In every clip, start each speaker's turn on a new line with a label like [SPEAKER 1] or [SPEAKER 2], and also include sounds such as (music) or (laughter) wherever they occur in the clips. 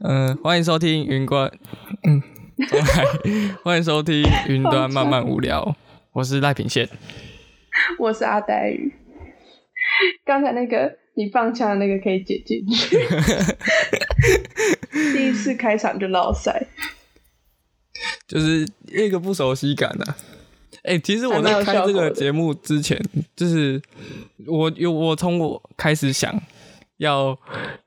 [SPEAKER 1] 嗯，欢迎收听云端，嗯，重来，欢迎收听云端慢慢无聊，我是赖品宪，
[SPEAKER 2] 我是阿呆鱼。刚才那个你放枪的那个可以剪进去，(laughs) 第一次开场就落塞，
[SPEAKER 1] 就是一个不熟悉感呐、哎、其实我在开这个节目之前，就是我有我从我开始想要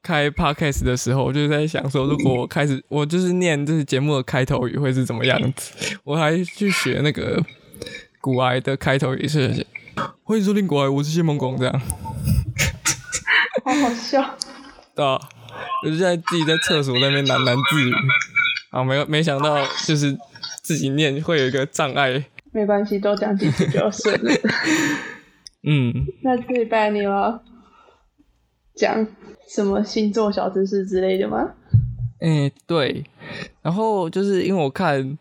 [SPEAKER 1] 开 podcast 的时候，我就在想说，如果我开始 (laughs) 我就是念这是节目的开头语会是怎么样子，(laughs) 我还去学那个古癌的开头语是欢迎收听古癌，我是谢梦工这样。(laughs)
[SPEAKER 2] 好好笑。
[SPEAKER 1] 对啊，我就在自己在厕所那边喃喃自语，啊，没有没想到就是自己念会有一个障碍，
[SPEAKER 2] 没关系，多讲几次就顺了。
[SPEAKER 1] 嗯，
[SPEAKER 2] 那这礼拜你有要讲什么星座小知识之类的吗？
[SPEAKER 1] 哎、对，然后就是因为我看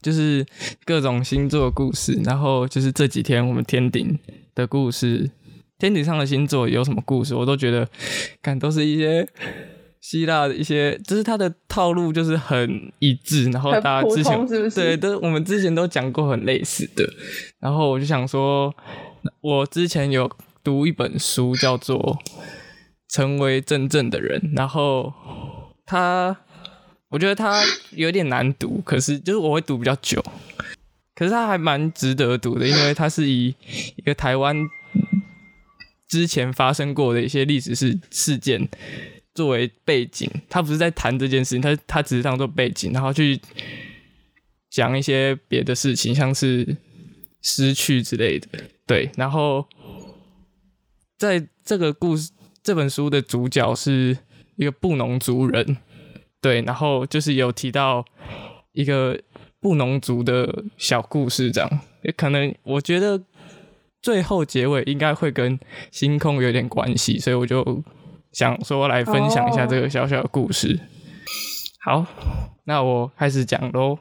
[SPEAKER 1] 就是各种星座故事，然后就是这几天我们天顶的故事，天顶上的星座有什么故事，我都觉得，看都是一些。希腊的一些，就是它的套路就是很一致，然后大家之前
[SPEAKER 2] 是不是
[SPEAKER 1] 对，都我们之前都讲过很类似的，然后我就想说，我之前有读一本书叫做《成为真正的人》，然后他，我觉得他有点难读，可是就是我会读比较久，可是它还蛮值得读的，因为它是以一个台湾之前发生过的一些历史事事件作为背景，他不是在谈这件事情，他他只是当做背景，然后去讲一些别的事情，像是失去之类的，对，然后在这个故事这本书的主角是一个布农族人，对，然后就是有提到一个布农族的小故事，这样，也可能我觉得最后结尾应该会跟星空有点关系，所以我就想说来分享一下这个小小的故事。好，那我开始讲喽。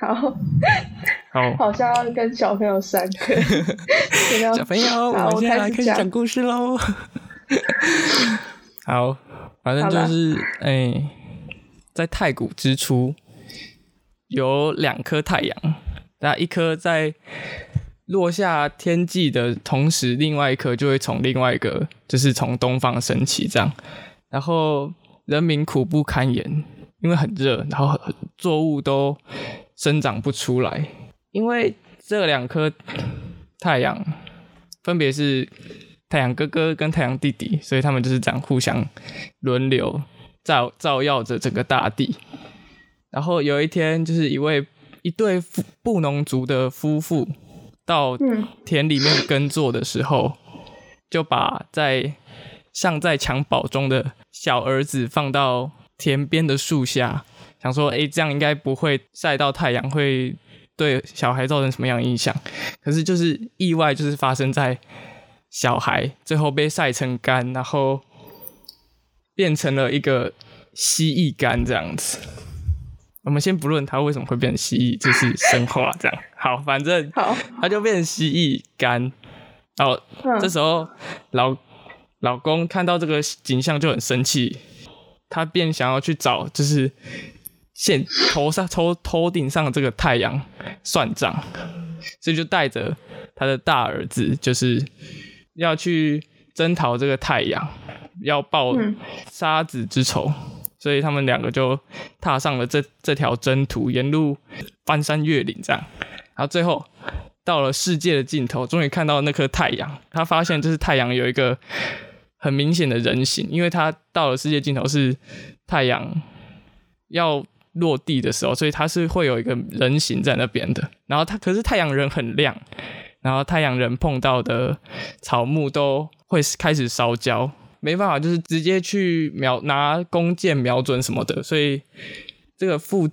[SPEAKER 2] 好，(laughs)
[SPEAKER 1] 好，
[SPEAKER 2] 好像要跟小朋友上课。(laughs) (laughs)
[SPEAKER 1] 小朋友，
[SPEAKER 2] 好
[SPEAKER 1] 我们现在来开始
[SPEAKER 2] 讲
[SPEAKER 1] 故事喽。(laughs) 好，反正就是哎、在太古之初有两颗太阳，那一颗在落下天际的同时，另外一颗就会从另外一个，就是从东方升起，这样。然后人民苦不堪言，因为很热，然后作物都生长不出来，因为这两颗太阳分别是太阳哥哥跟太阳弟弟，所以他们就是这样互相轮流照照耀着整个大地。然后有一天，就是一位一对夫布农族的夫妇到田里面耕作的时候，就把在尚在襁褓中的小儿子放到田边的树下，想说，诶，这样应该不会晒到太阳，会对小孩造成什么样的影响？可是就是意外，就是发生在小孩最后被晒成干，然后变成了一个蜥蜴干这样子。我们先不论它为什么会变成蜥蜴，就是生化这样。好，反正
[SPEAKER 2] 好，
[SPEAKER 1] 它就变成蜥蜴干。然后
[SPEAKER 2] 嗯
[SPEAKER 1] 这时候老老公看到这个景象就很生气，他便想要去找就是现头上头头顶上的这个太阳算账，所以就带着他的大儿子，就是要去征讨这个太阳，要报
[SPEAKER 2] 嗯
[SPEAKER 1] 杀子之仇。所以他们两个就踏上了这这条征途，沿路翻山越岭这样，然后最后到了世界的尽头，终于看到那颗太阳。他发现就是太阳有一个很明显的人形，因为他到了世界尽头是太阳要落地的时候，所以它是会有一个人形在那边的。然后它可是太阳人很亮，然后太阳人碰到的草木都会开始烧焦，没办法，就是直接去瞄拿弓箭瞄准什么的，所以这个父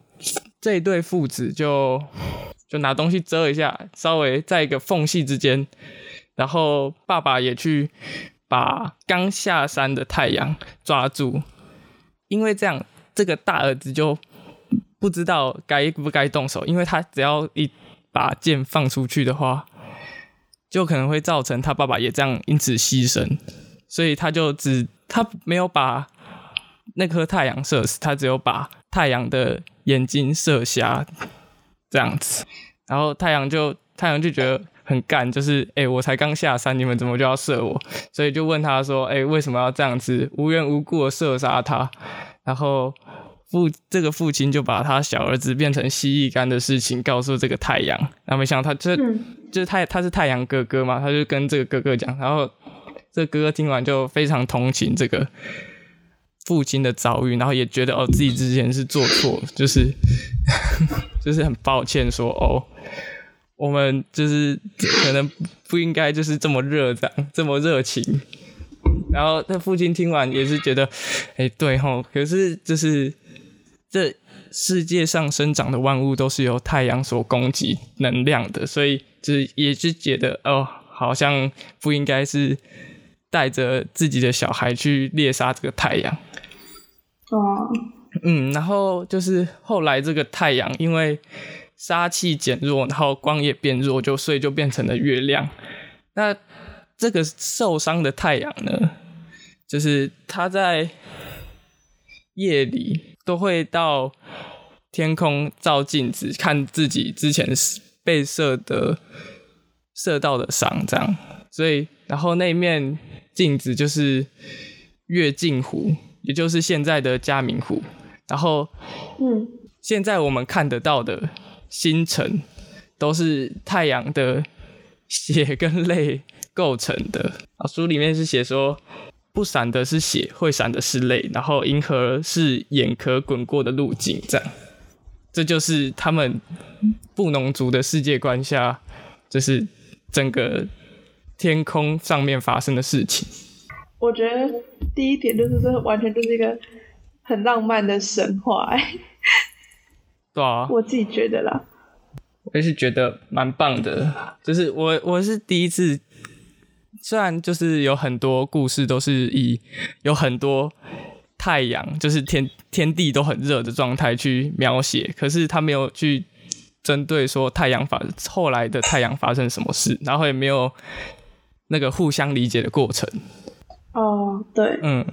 [SPEAKER 1] 这一对父子就就拿东西遮一下，稍微在一个缝隙之间，然后爸爸也去把刚下山的太阳抓住，因为这样这个大儿子就不知道该不该动手，因为他只要一把剑放出去的话，就可能会造成他爸爸也这样因此牺牲，所以他就只他没有把那颗太阳射死，他只有把太阳的眼睛射瞎，这样子，然后太阳就太阳就觉得很干，就是哎、我才刚下山，你们怎么就要射我？所以就问他说，哎、为什么要这样子无缘无故的射杀他？然后父这个父亲就把他小儿子变成蜥蜴干的事情告诉这个太阳，然后没想到他这
[SPEAKER 2] 嗯，
[SPEAKER 1] 就是太他是太阳哥哥嘛，他就跟这个哥哥讲，然后这个哥哥听完就非常同情这个父亲的遭遇，然后也觉得哦自己之前是做错，就是 (laughs) 就是很抱歉说哦，我们就是可能不应该就是这么热这样这么热情。然后他父亲听完也是觉得，哎，对吼，可是就是这世界上生长的万物都是由太阳所供给能量的，所以就是也是觉得哦，好像不应该是带着自己的小孩去猎杀这个太阳。
[SPEAKER 2] 哦，
[SPEAKER 1] 嗯，然后就是后来这个太阳因为杀气减弱，然后光也变弱，就所以就变成了月亮。那这个受伤的太阳呢，就是它在夜里都会到天空照镜子，看自己之前被射的射到的伤，这样。所以，然后那面镜子就是月镜湖，也就是现在的嘉明湖。然后
[SPEAKER 2] 嗯，
[SPEAKER 1] 现在我们看得到的星辰，都是太阳的血跟泪构成的。啊，书里面是写说，不闪的是血，会闪的是泪，然后银河是眼壳滚过的路径，这样。这就是他们布农族的世界观下，就是整个天空上面发生的事情。
[SPEAKER 2] 我觉得第一点就是这完全就是一个很浪漫的神话、哎，
[SPEAKER 1] 对啊，
[SPEAKER 2] 我自己觉得啦。
[SPEAKER 1] 我也是觉得蛮棒的，就是我我是第一次，虽然就是有很多故事都是以有很多太阳，就是天天地都很热的状态去描写，可是他没有去针对说太阳发后来的太阳发生什么事，然后也没有那个互相理解的过程。
[SPEAKER 2] 哦，对，
[SPEAKER 1] 嗯，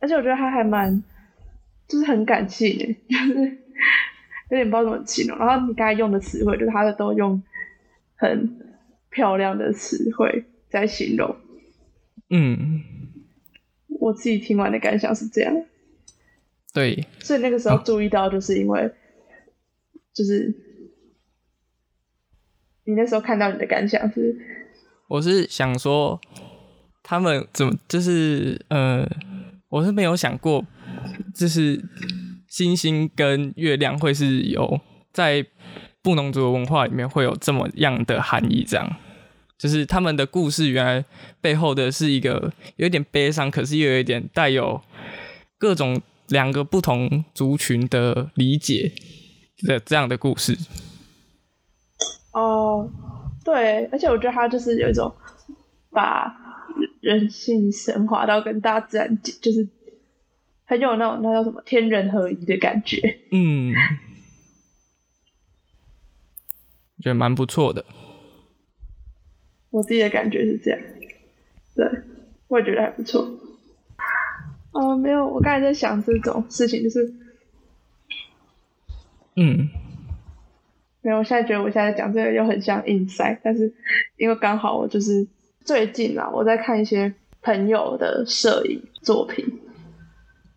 [SPEAKER 2] 而且我觉得他还蛮，就是很感性的，(laughs) 就是有点不知道怎么形容。然后你刚才用的词汇，就是他的都用很漂亮的词汇在形容。
[SPEAKER 1] 嗯，
[SPEAKER 2] 我自己听完的感想是这样，
[SPEAKER 1] 对，
[SPEAKER 2] 所以那个时候注意到，就是因为，就是你那时候看到你的感想是，
[SPEAKER 1] 我是想说，他们怎么就是呃，我是没有想过，就是星星跟月亮会是有在布农族的文化里面会有这么样的含义，这样。就是他们的故事原来背后的是一个有点悲伤，可是又有一点带有各种两个不同族群的理解的这样的故事。
[SPEAKER 2] 哦，对，而且我觉得他就是有一种把人性升华到跟大自然，就是很有那种那叫什么天人合一的感觉。
[SPEAKER 1] 嗯，觉得蛮不错的。
[SPEAKER 2] 我自己的感觉是这样，对，我也觉得还不错。哦，没有，我刚才在想这种事情，就是
[SPEAKER 1] 嗯。
[SPEAKER 2] 没有，我现在觉得我现在讲这个又很像硬塞，但是因为刚好我就是最近啊，我在看一些朋友的摄影作品，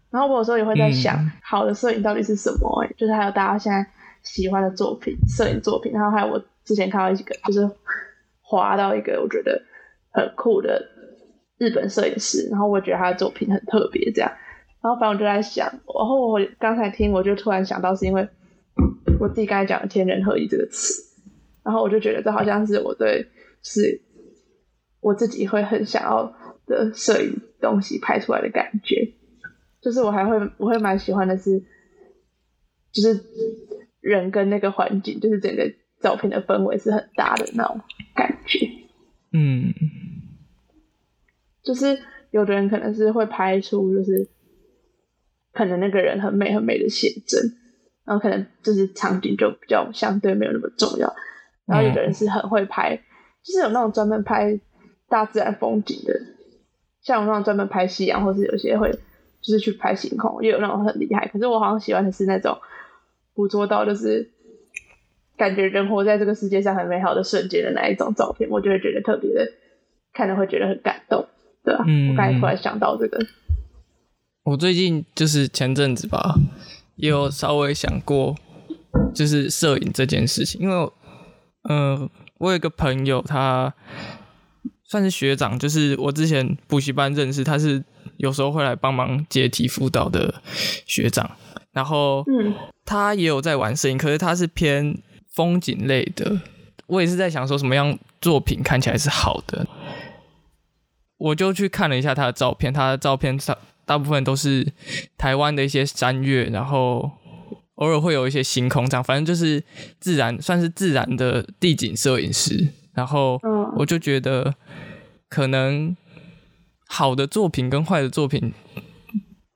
[SPEAKER 2] 然后我有时候也会在想，
[SPEAKER 1] 嗯
[SPEAKER 2] 好的摄影到底是什么、欸？就是还有大家现在喜欢的作品，摄影作品，然后还有我之前看到一个，就是滑到一个我觉得很酷的日本摄影师，然后我觉得他的作品很特别，这样，然后反正我就在想，然后我刚才听，我就突然想到是因为。我自己刚才讲的“天人合一”这个词，然后我就觉得这好像是我对，是我自己会很想要的摄影东西拍出来的感觉。就是我还会，我会蛮喜欢的是，就是人跟那个环境，就是整个照片的氛围是很搭的那种感觉。
[SPEAKER 1] 嗯
[SPEAKER 2] 就是有的人可能是会拍出，就是可能那个人很美很美的写真，然后可能就是场景就比较相对没有那么重要。然后有的人是很会拍，就是有那种专门拍大自然风景的，像我那种专门拍夕阳，或是有些会就是去拍星空，也有那种很厉害。可是我好像喜欢的是那种捕捉到就是感觉人活在这个世界上很美好的瞬间的那一种照片，我就会觉得特别的看了会觉得很感动，对吧、
[SPEAKER 1] 嗯
[SPEAKER 2] 我刚才突然想到这个，
[SPEAKER 1] 我最近就是前阵子吧，也有稍微想过，就是摄影这件事情，因为嗯，呃，我有一个朋友，他算是学长，就是我之前补习班认识，他是有时候会来帮忙解题辅导的学长，然后
[SPEAKER 2] 嗯。
[SPEAKER 1] 他也有在玩摄影，可是他是偏风景类的。我也是在想说，什么样作品看起来是好的，我就去看了一下他的照片，他的照片大大部分都是台湾的一些山岳，然后偶尔会有一些星空这样，反正就是自然，算是自然的地景摄影师。然后
[SPEAKER 2] 嗯
[SPEAKER 1] 我就觉得，可能好的作品跟坏的作品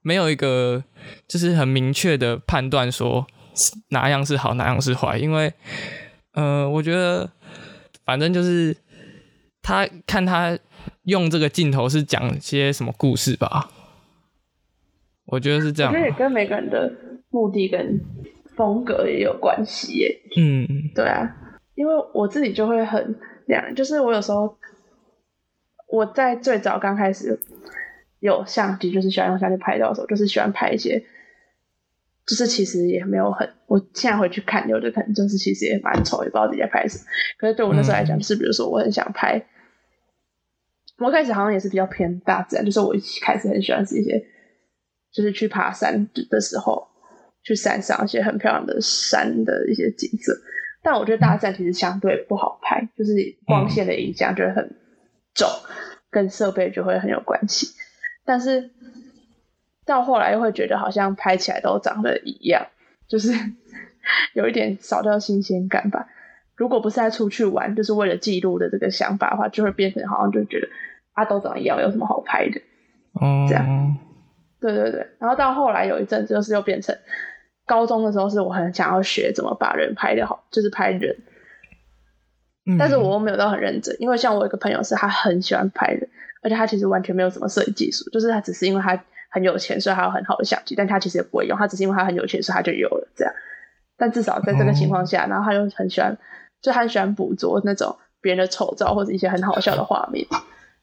[SPEAKER 1] 没有一个就是很明确的判断说哪样是好，哪样是坏，因为呃，我觉得反正就是他看他用这个镜头是讲些什么故事吧，我觉得是这样
[SPEAKER 2] 我觉。得也跟每个人的目的跟风格也有关系耶。
[SPEAKER 1] 嗯
[SPEAKER 2] 对啊，因为我自己就会很两，就是我有时候我在最早刚开始有相机，就是喜欢用相机拍照的时候，就是喜欢拍一些，就是其实也没有很，我现在回去看，有的可能就是其实也蛮丑，也不知道自己在拍什么。可是对我那时候来讲，是比如说我很想拍，我一开始好像也是比较偏大自然，就是我一开始很喜欢是一些，就是去爬山的时候，去山上一些很漂亮的山的一些景色。但我觉得大自然其实相对不好拍，就是光线的影响就会很重，跟设备就会很有关系。但是到后来又会觉得好像拍起来都长得一样，就是 (laughs) 有一点少掉新鲜感吧。如果不是在出去玩，就是为了记录的这个想法的话，就会变成好像就觉得啊都长一样，有什么好拍的？
[SPEAKER 1] 哦，
[SPEAKER 2] 这样对对对，然后到后来有一阵子，就是又变成高中的时候，是我很想要学怎么把人拍的好，就是拍人，
[SPEAKER 1] 嗯
[SPEAKER 2] 但是我又没有到很认真，因为像我有一个朋友是他很喜欢拍人，而且他其实完全没有什么摄影技术，就是他只是因为他很有钱，所以他有很好的相机，但他其实也不会用，他只是因为他很有钱，所以他就有了这样。但至少在这个情况下，然后他又很喜欢，就他很喜欢捕捉那种别人的丑照或者一些很好笑的画面，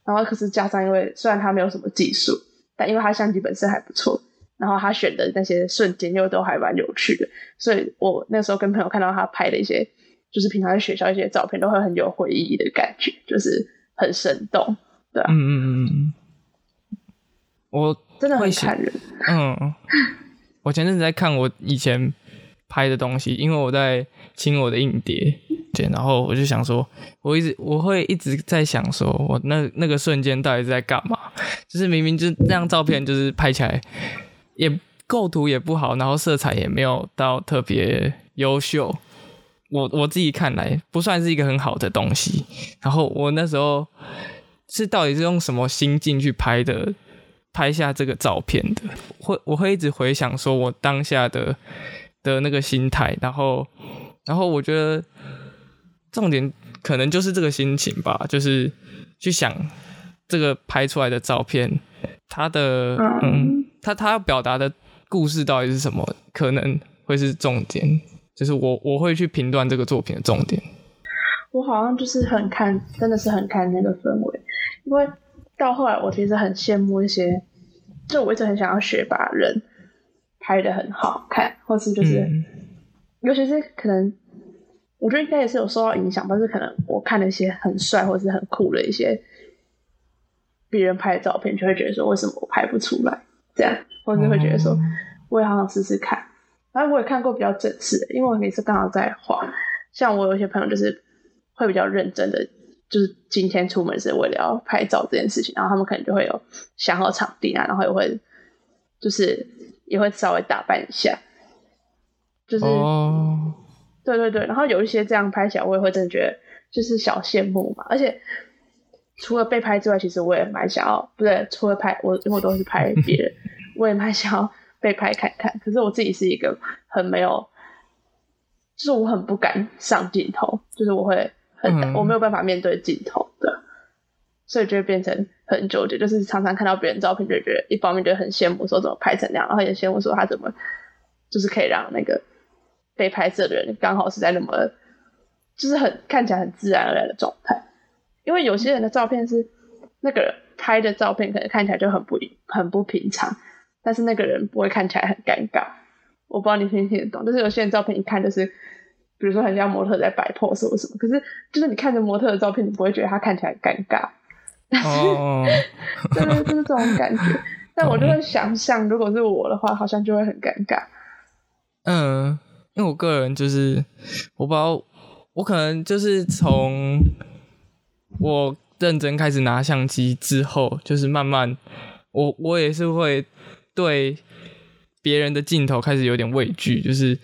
[SPEAKER 2] 然后可是加上因为虽然他没有什么技术，但因为他相机本身还不错，然后他选的那些瞬间又都还蛮有趣的，所以我那时候跟朋友看到他拍的一些，就是平常在学校一些照片，都会很有回忆的感觉，就是很生动，对啊，
[SPEAKER 1] 嗯嗯嗯嗯，我
[SPEAKER 2] 真的
[SPEAKER 1] 会写
[SPEAKER 2] 很看人。
[SPEAKER 1] 嗯，我前阵子在看我以前拍的东西，因为我在清我的硬碟，对，然后我就想说，我一直我会一直在想说，我那那个瞬间到底是在干嘛？就是明明就是那张照片，就是拍起来也构图也不好，然后色彩也没有到特别优秀。我我自己看来不算是一个很好的东西。然后我那时候是到底是用什么心境去拍的？拍下这个照片的，会我会一直回想说我当下的的那个心态，然后然后我觉得重点可能就是这个心情吧，就是去想这个拍出来的照片，它的嗯。
[SPEAKER 2] 嗯，
[SPEAKER 1] 他他要表达的故事到底是什么，可能会是重点，就是我我会去评断这个作品的重点。
[SPEAKER 2] 我好像就是很看，真的是很看那个氛围，因为到后来我其实很羡慕一些，就我一直很想要学把人拍的很好看，或是就是，
[SPEAKER 1] 嗯
[SPEAKER 2] 尤其是可能，我觉得应该也是有受到影响吧，就是可能我看了一些很帅或是很酷的一些别人拍的照片，就会觉得说为什么我拍不出来这样，或是会觉得说
[SPEAKER 1] 哦
[SPEAKER 2] 我也好想试试看。然后我也看过比较正式的，因为我每次刚好在画，像我有些朋友就是会比较认真的，就是今天出门是为了要拍照这件事情，然后他们可能就会有想好场地啊，然后也会就是也会稍微打扮一下，就是、
[SPEAKER 1] 哦，
[SPEAKER 2] 对对对，然后有一些这样拍起来，我也会真的觉得就是小羡慕嘛。而且除了被拍之外，其实我也蛮想要，不对，除了拍我，因为我都是拍 (laughs) 别人，我也蛮想要被拍看看。可是我自己是一个很没有，就是我很不敢上镜头，就是我会很、
[SPEAKER 1] 嗯
[SPEAKER 2] 我没有办法面对镜头的，所以就会变成很很纠结，就是常常看到别人照片，就觉得一方面觉得很羡慕，说怎么拍成那样，然后也羡慕说他怎么就是可以让那个被拍摄的人刚好是在那么就是很看起来很自然而然的状态。因为有些人的照片是那个人拍的照片，可能看起来就很不很不平常，但是那个人不会看起来很尴尬。我不知道你听不听得懂，就是有些人照片一看就是，比如说很像模特在摆 pose 或什么，可是就是你看着模特的照片，你不会觉得他看起来尴尬。哦，对 (laughs) 对，就是这种感觉。(laughs) 但我就会想象，如果是我的话，好像就会很尴尬。
[SPEAKER 1] 嗯，因为我个人就是，我不知道，我可能就是从我认真开始拿相机之后，就是慢慢，我我也是会对别人的镜头开始有点畏惧，就是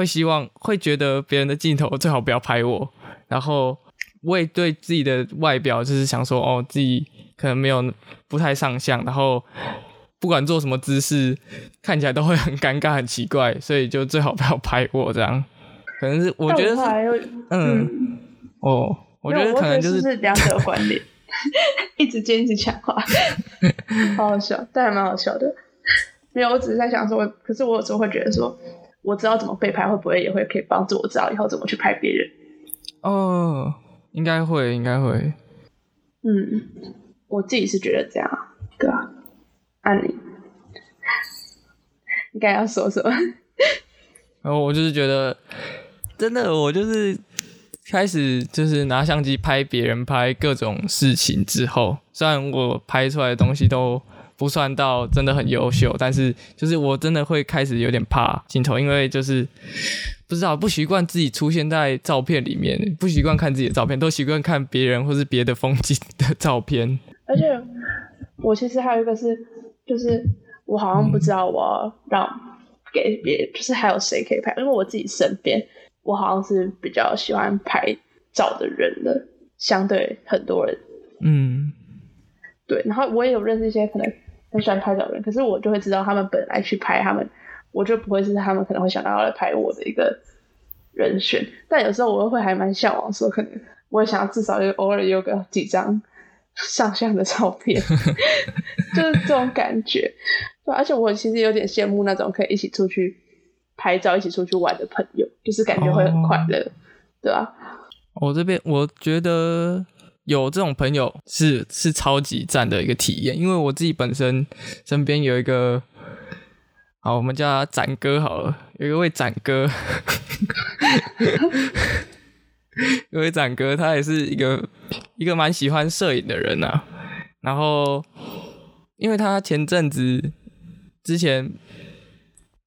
[SPEAKER 1] 会希望会觉得别人的镜头最好不要拍我，然后。我也对自己的外表就是想说，哦，自己可能没有不太上相，然后不管做什么姿势，看起来都会很尴尬、很奇怪，所以就最好不要拍我这样。可能是我觉得是，嗯，哦，我觉得可能就是
[SPEAKER 2] 两者关联，(laughs) 一直坚持强化，(laughs) 好好笑，但还蛮好笑的。没有，我只是在想说，可是我有时候会觉得说，我知道怎么被拍，会不会也会可以帮助我知道以后怎么去拍别人？
[SPEAKER 1] 哦。应该会，应该会。
[SPEAKER 2] 嗯，我自己是觉得这样，对啊。按你，应该要说什么？(laughs)
[SPEAKER 1] 然后我就是觉得，真的，我就是开始就是拿相机拍别人拍各种事情之后，虽然我拍出来的东西都不算到真的很优秀，但是就是我真的会开始有点怕镜头，因为就是。不知道不习惯自己出现在照片里面，不习惯看自己的照片，都习惯看别人或是别的风景的照片。
[SPEAKER 2] 而且我其实还有一个是，就是我好像不知道我要让给别，就是还有谁可以拍，因为我自己身边我好像是比较喜欢拍照的人的，相对很多人。嗯，对。然后我也有认识一些可能很喜欢拍照的人，可是我就会知道他们本来去拍他们。我就不会是他们可能会想到要来拍我的一个人选，但有时候我会还蛮向往，说可能我也想要至少有偶尔有个几张上相的照片，(laughs) 就是这种感觉。对，而且我其实有点羡慕那种可以一起出去拍照、一起出去玩的朋友，就是感觉会很快乐，对吧？
[SPEAKER 1] 我这边我觉得有这种朋友是是超级赞的一个体验，因为我自己本身身边有一个。好，我们叫他展哥好了。有一位展哥，(laughs) 有位展哥，他也是一个一个蛮喜欢摄影的人呐。然后，因为他前阵子之前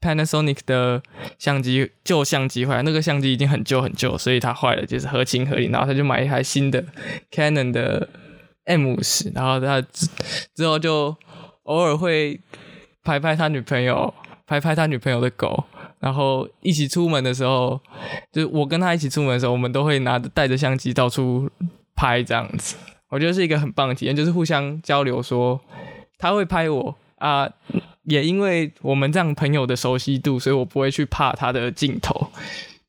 [SPEAKER 1] Panasonic 的相机旧相机坏，那个相机已经很旧很旧，所以他坏了，就是合情合理。然后他就买一台新的 Canon 的 M 五十，然后他之之后就偶尔会拍拍他女朋友。拍拍他女朋友的狗，然后一起出门的时候，就我跟他一起出门的时候，我们都会拿着带着相机到处拍这样子。我觉得是一个很棒的体验，就是互相交流，说他会拍我啊，也因为我们这样朋友的熟悉度，所以我不会去怕他的镜头，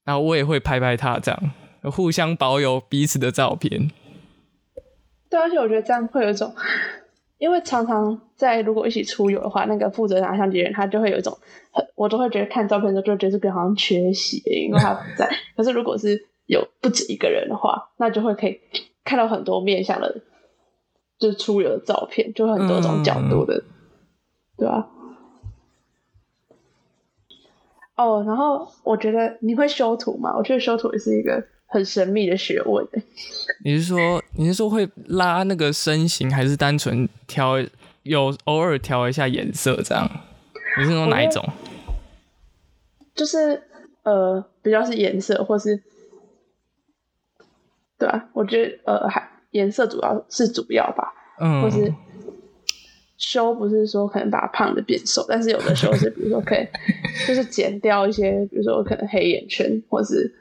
[SPEAKER 1] 然后我也会拍拍他，这样互相保有彼此的照片。
[SPEAKER 2] 对，而且我觉得这样会有一种。因为常常在如果一起出游的话，那个负责拿相机人他就会有一种很，我都会觉得看照片的时候就觉得这边好像缺席，因为他不在。可是如果是有不止一个人的话，那就会可以看到很多面向的，就是出游的照片，就很多种角度的，对吧？哦，然后我觉得你会修图吗？我觉得修图也是一个。很神秘的学问。(laughs)
[SPEAKER 1] 你是说你是说会拉那个身形，还是单纯调有偶尔调一下颜色这样？你是说哪一种？
[SPEAKER 2] 就是呃，比较是颜色，或是对啊，我觉得呃，还颜色主要是主要吧。嗯。或是修不是说可能把胖的变瘦，但是有的时候是比如说可以 (laughs) 就是减掉一些，比如说可能黑眼圈，或是。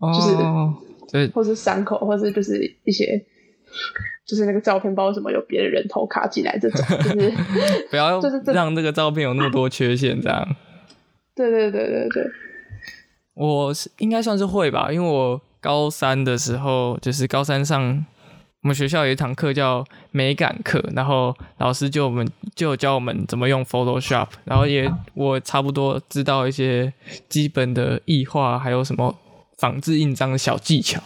[SPEAKER 2] 就是，对或是伤口，或是就是一些，就是那个照片，不知道什么有别的人头卡进来这种，(laughs) 就是
[SPEAKER 1] 不要 (laughs) 就是让这个照片有那么多缺陷，这样。
[SPEAKER 2] 对对对对对，
[SPEAKER 1] 我是应该算是会吧，因为我高三的时候，就是高三上我们学校有一堂课叫美感课，然后老师就我们就教我们怎么用 Photoshop，然后也我差不多知道一些基本的异画，还有什么仿制印章的小技巧，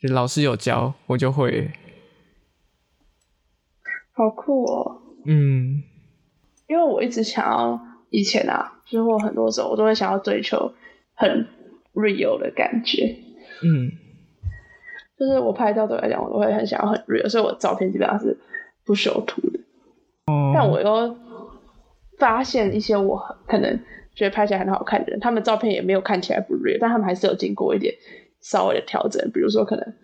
[SPEAKER 1] 就老师有教，我就会。
[SPEAKER 2] 好酷哦！
[SPEAKER 1] 嗯，
[SPEAKER 2] 因为我一直想要以前啊，就是我很多时候我都会想要追求很 real 的感觉。
[SPEAKER 1] 嗯。
[SPEAKER 2] 就是我拍照对我来讲，我都会很想要很 real，所以我照片基本上是不修图的。
[SPEAKER 1] 哦。
[SPEAKER 2] 但我又发现一些我可能觉得拍起来很好看的人，他们照片也没有看起来不 real，但他们还是有经过一点稍微的调整，比如说可能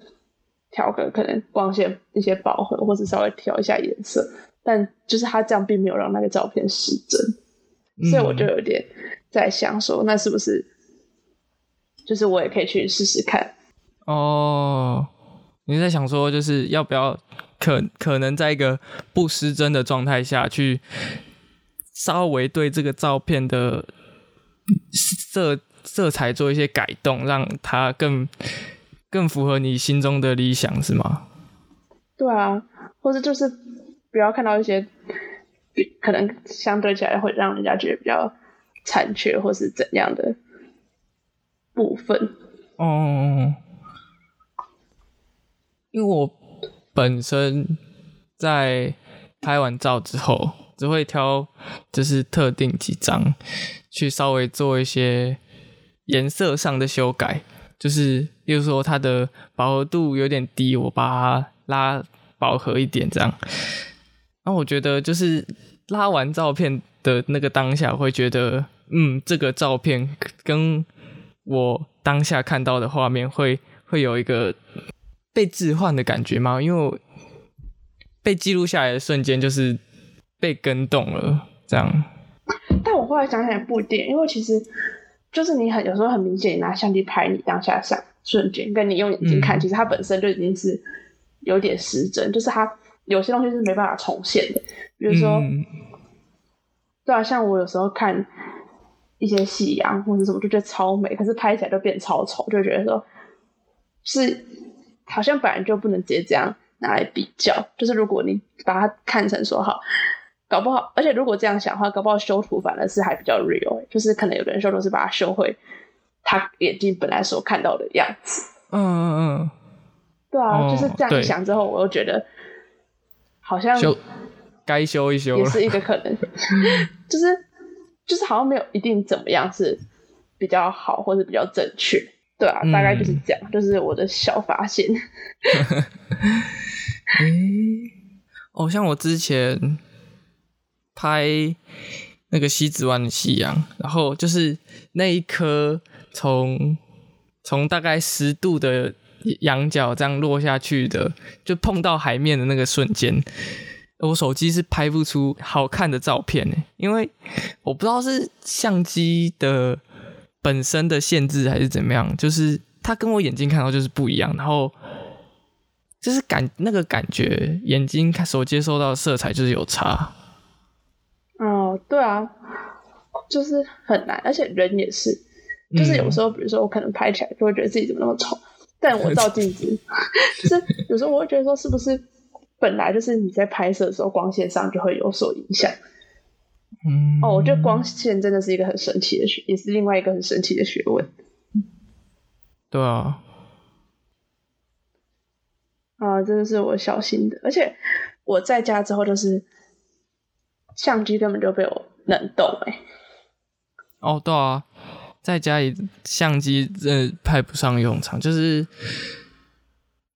[SPEAKER 2] 调个可能光线一些饱和，或者稍微调一下颜色。但就是他这样并没有让那个照片失真，所以我就有点在想说，那是不是就是我也可以去试试看。
[SPEAKER 1] 哦，你在想说，就是要不要可可能在一个不失真的状态下去，稍微对这个照片的色色彩做一些改动，让它更更符合你心中的理想，是吗？
[SPEAKER 2] 对啊，或者就是不要看到一些可能相对起来会让人家觉得比较残缺或是怎样的部分。
[SPEAKER 1] 哦。因为我本身在拍完照之后，只会挑就是特定几张去稍微做一些颜色上的修改，就是比如说它的饱和度有点低，我把它拉饱和一点这样。那我觉得就是拉完照片的那个当下，会觉得嗯，这个照片跟我当下看到的画面会会有一个。被置换的感觉吗？因为被记录下来的瞬间就是被跟动了，这样。
[SPEAKER 2] 但我后来想想也不一定，因为其实就是你很有时候很明显，你拿相机拍你当下上瞬间，跟你用眼睛看，其实它本身就已经是有点失真，就是它有些东西是没办法重现的。比如说，对啊，像我有时候看一些夕阳或者什么，就觉得超美，可是拍起来就变超丑，就觉得说是。好像本来就不能直接这样拿来比较，就是如果你把它看成说好，搞不好，而且如果这样想的话，搞不好修图反而是还比较 real，就是可能有的人修图是把它修回他眼睛本来所看到的样子。
[SPEAKER 1] 嗯嗯嗯，
[SPEAKER 2] 对啊，就是这样想之后，我又觉得好像
[SPEAKER 1] 修该修一修
[SPEAKER 2] 也是一个可能，就是就是好像没有一定怎么样是比较好或者比较正确。对啊，大概就是这样，就是我的小发现。(laughs)
[SPEAKER 1] 哎，哦，像我之前拍那个西子湾的夕阳，然后就是那一颗从从大概十度的仰角这样落下去的，就碰到海面的那个瞬间，我手机是拍不出好看的照片呢，因为我不知道是相机的。本身的限制还是怎么样？就是它跟我眼睛看到就是不一样，然后就是感那个感觉，眼睛看所接收到的色彩就是有差。
[SPEAKER 2] 哦，对啊，就是很难，而且人也是，就是有时候，比如说我可能拍起来就会觉得自己怎么那么丑，但我照镜子，(laughs) 就是有时候我会觉得说，是不是本来就是你在拍摄的时候光线上就会有所影响。
[SPEAKER 1] 嗯，
[SPEAKER 2] 哦，我觉得光线真的是一个很神奇的学，也是另外一个很神奇的学问。
[SPEAKER 1] 对啊，
[SPEAKER 2] 啊，真的是我小心的，而且我在家之后就是相机根本就被我冷冻哎。
[SPEAKER 1] 哦，对啊，在家里相机真的派不上用场，就是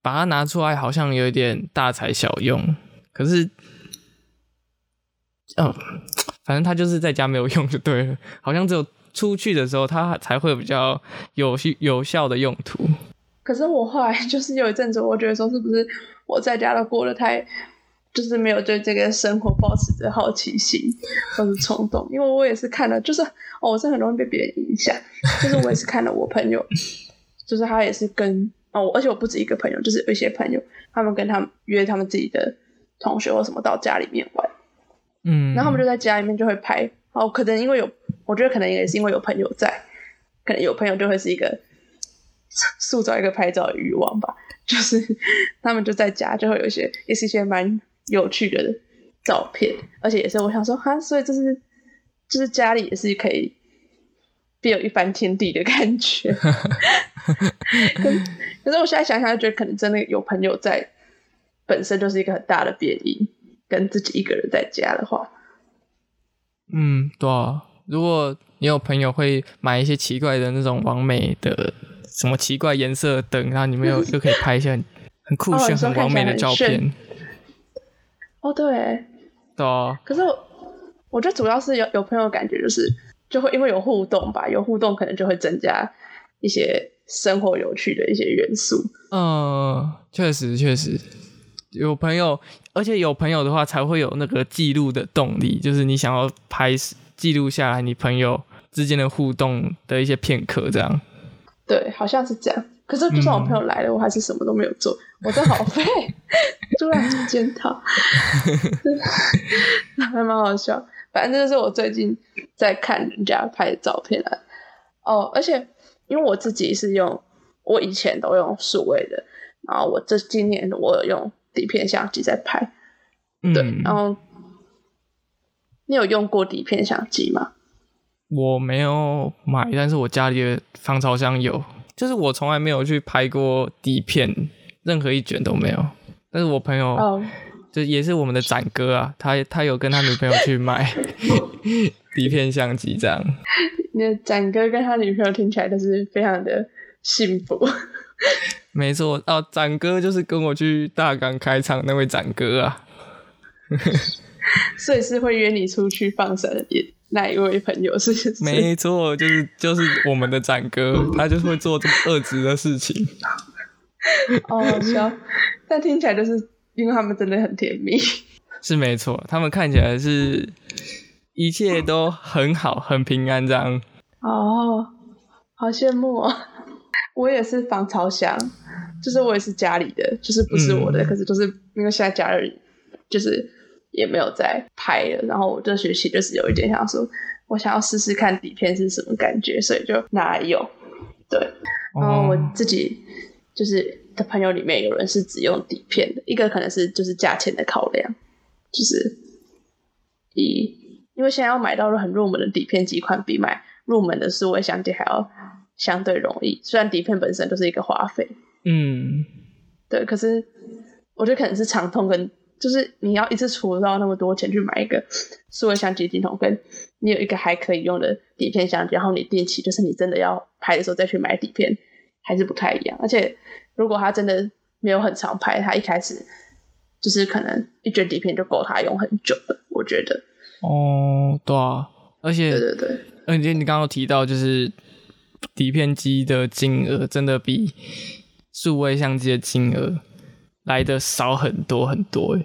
[SPEAKER 1] 把它拿出来好像有点大材小用，可是，嗯。反正他就是在家没有用 (laughs) 就对了，好像只有出去的时候他才会比较有有效的用途。
[SPEAKER 2] 可是我后来就是有一阵子，我觉得说是不是我在家都过得太，就是没有对这个生活保持着好奇心或者冲动，因为我也是看了，就是哦，我是很容易被别人影响，(laughs) 就是我也是看了我朋友，就是他也是跟哦，而且我不止一个朋友，就是有一些朋友，他们跟他们约他们自己的同学或什么到家里面玩。
[SPEAKER 1] 嗯，
[SPEAKER 2] 然后我们就在家里面就会拍，哦，可能因为有，我觉得可能也是因为有朋友在，可能有朋友就会是一个塑造一个拍照的欲望吧，就是他们就在家就会有一些也是一些蛮有趣的照片，而且也是我想说哈，所以就是就是家里也是可以别有一番天地的感觉。(laughs) 可 (laughs) 可是我现在想想就，觉得可能真的有朋友在，本身就是一个很大的变异，跟自己一个人在家的话，
[SPEAKER 1] 嗯，对啊。如果你有朋友会买一些奇怪的那种完美的什么奇怪颜色灯，然后你们有 (laughs) 就可以拍一些很很酷炫、很完美的照片。
[SPEAKER 2] 哦，对，
[SPEAKER 1] 对啊。
[SPEAKER 2] 可是我觉得主要是有有朋友感觉就是就会因为有互动吧，有互动可能就会增加一些生活有趣的一些元素。
[SPEAKER 1] 嗯，确实确实有朋友，而且有朋友的话才会有那个记录的动力，就是你想要拍记录下来你朋友之间的互动的一些片刻，这样。
[SPEAKER 2] 对，好像是这样。可是就算我朋友来了，我还是什么都没有做，我真好废。突然做检讨，(laughs) 还蛮好笑。反正就是我最近在看人家拍的照片啊。哦，而且因为我自己是用，我以前都用数位的，然后我这今年我有用底片相机在拍。对，然后。你有用过底片相机吗？
[SPEAKER 1] 我没有买，但是我家里的防潮箱有。就是我从来没有去拍过底片，任何一卷都没有。但是我朋友，就也是我们的展哥啊，他他有跟他女朋友去买 (laughs) 底片相机，这样。
[SPEAKER 2] 你的展哥跟他女朋友听起来都是非常的幸福。
[SPEAKER 1] 没错，哦，展哥就是跟我去大港开场那位展哥啊。(laughs)
[SPEAKER 2] 所以是会约你出去放生的那一位朋友是？
[SPEAKER 1] 没错，就是就是我们的展哥，他就是会做这么恶质的事情。
[SPEAKER 2] 哦，好笑，但听起来就是因为他们真的很甜蜜。
[SPEAKER 1] 是没错，他们看起来是一切都很好，很平安这样。
[SPEAKER 2] 哦，好羡慕啊！我也是防潮箱，就是我也是家里的，就是不是我的，可是就是因为现在家里就是。也没有在拍了，然后我这学期就是有一点想说，我想要试试看底片是什么感觉，所以就拿来用。对，然后我自己就是的朋友里面有人是只用底片的，一个可能是就是价钱的考量，就是一，因为现在要买到很入门的底片几款，比买入门的数位相机还要相对容易，虽然底片本身就是一个花费，
[SPEAKER 1] 嗯，
[SPEAKER 2] 对，可是我觉得可能是长痛跟。就是你要一次出到那么多钱去买一个数位相机镜头，跟你有一个还可以用的底片相机，然后你定期就是你真的要拍的时候再去买底片，还是不太一样。而且如果他真的没有很常拍，他一开始就是可能一卷底片就够他用很久了。我觉得。
[SPEAKER 1] 哦，对啊，而且
[SPEAKER 2] 对对对，
[SPEAKER 1] 而且你刚刚提到就是底片机的金额真的比数位相机的金额。来的少很多很多，哎，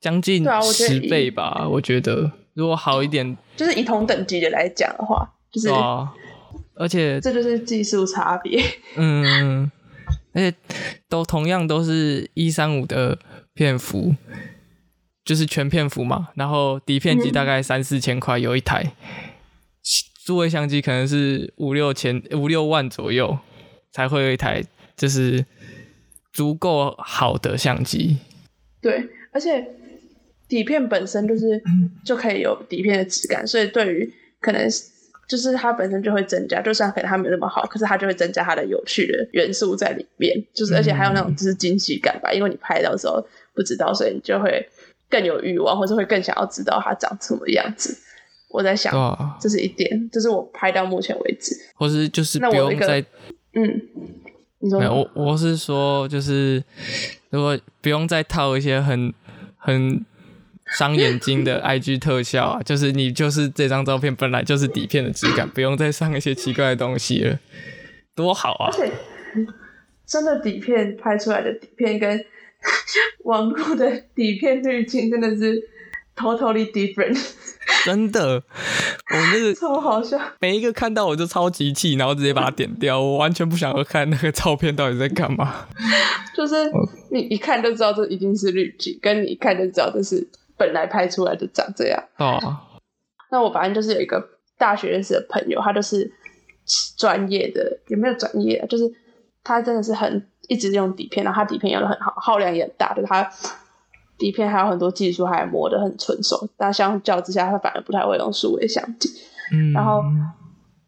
[SPEAKER 1] 将近十倍吧。我觉得如果好一点，
[SPEAKER 2] 就是以同等级的来讲的话，就是，
[SPEAKER 1] 而且
[SPEAKER 2] 这就是技术差别。
[SPEAKER 1] 嗯，而且都同样都是一三五的片幅，就是全片幅嘛。然后底片机大概三四千块有一台，数位相机可能是五六千五六万左右才会有一台，就是。足够好的相机，
[SPEAKER 2] 对，而且底片本身就是就可以有底片的质感，所以对于可能就是它本身就会增加，就算可能它没那么好，可是它就会增加它的有趣的元素在里面，就是而且还有那种就是惊喜感吧，因为你拍到的时候不知道，所以你就会更有欲望，或者会更想要知道它长什么样子。我在想，这是一点，这是我拍到目前为止，
[SPEAKER 1] 或是就是不用再
[SPEAKER 2] 嗯。
[SPEAKER 1] 没有，我我是说，就是如果不用再套一些很很伤眼睛的 (laughs) IG 特效啊，就是你就是这张照片本来就是底片的质感，不用再上一些奇怪的东西了，多好啊！
[SPEAKER 2] 而且真的底片拍出来的底片跟 (laughs) 网络的底片滤镜真的是 totally different。(laughs)
[SPEAKER 1] 真的，我那个 (laughs)
[SPEAKER 2] 超好笑，
[SPEAKER 1] 每一个看到我就超级气，然后直接把它点掉。我完全不想要看那个照片到底在干嘛。(laughs)
[SPEAKER 2] 就是你一看就知道这一定是滤镜，跟你一看就知道这是本来拍出来的长这样。
[SPEAKER 1] 哦，
[SPEAKER 2] 那我反正就是有一个大学认识的朋友，他就是专业的，有没有专业？就是他真的是很一直用底片，然后他底片用的很好，耗量也很大，就是他底片还有很多技术还磨得很纯熟，但相较之下，他反而不太会用数位相机。
[SPEAKER 1] 嗯，
[SPEAKER 2] 然后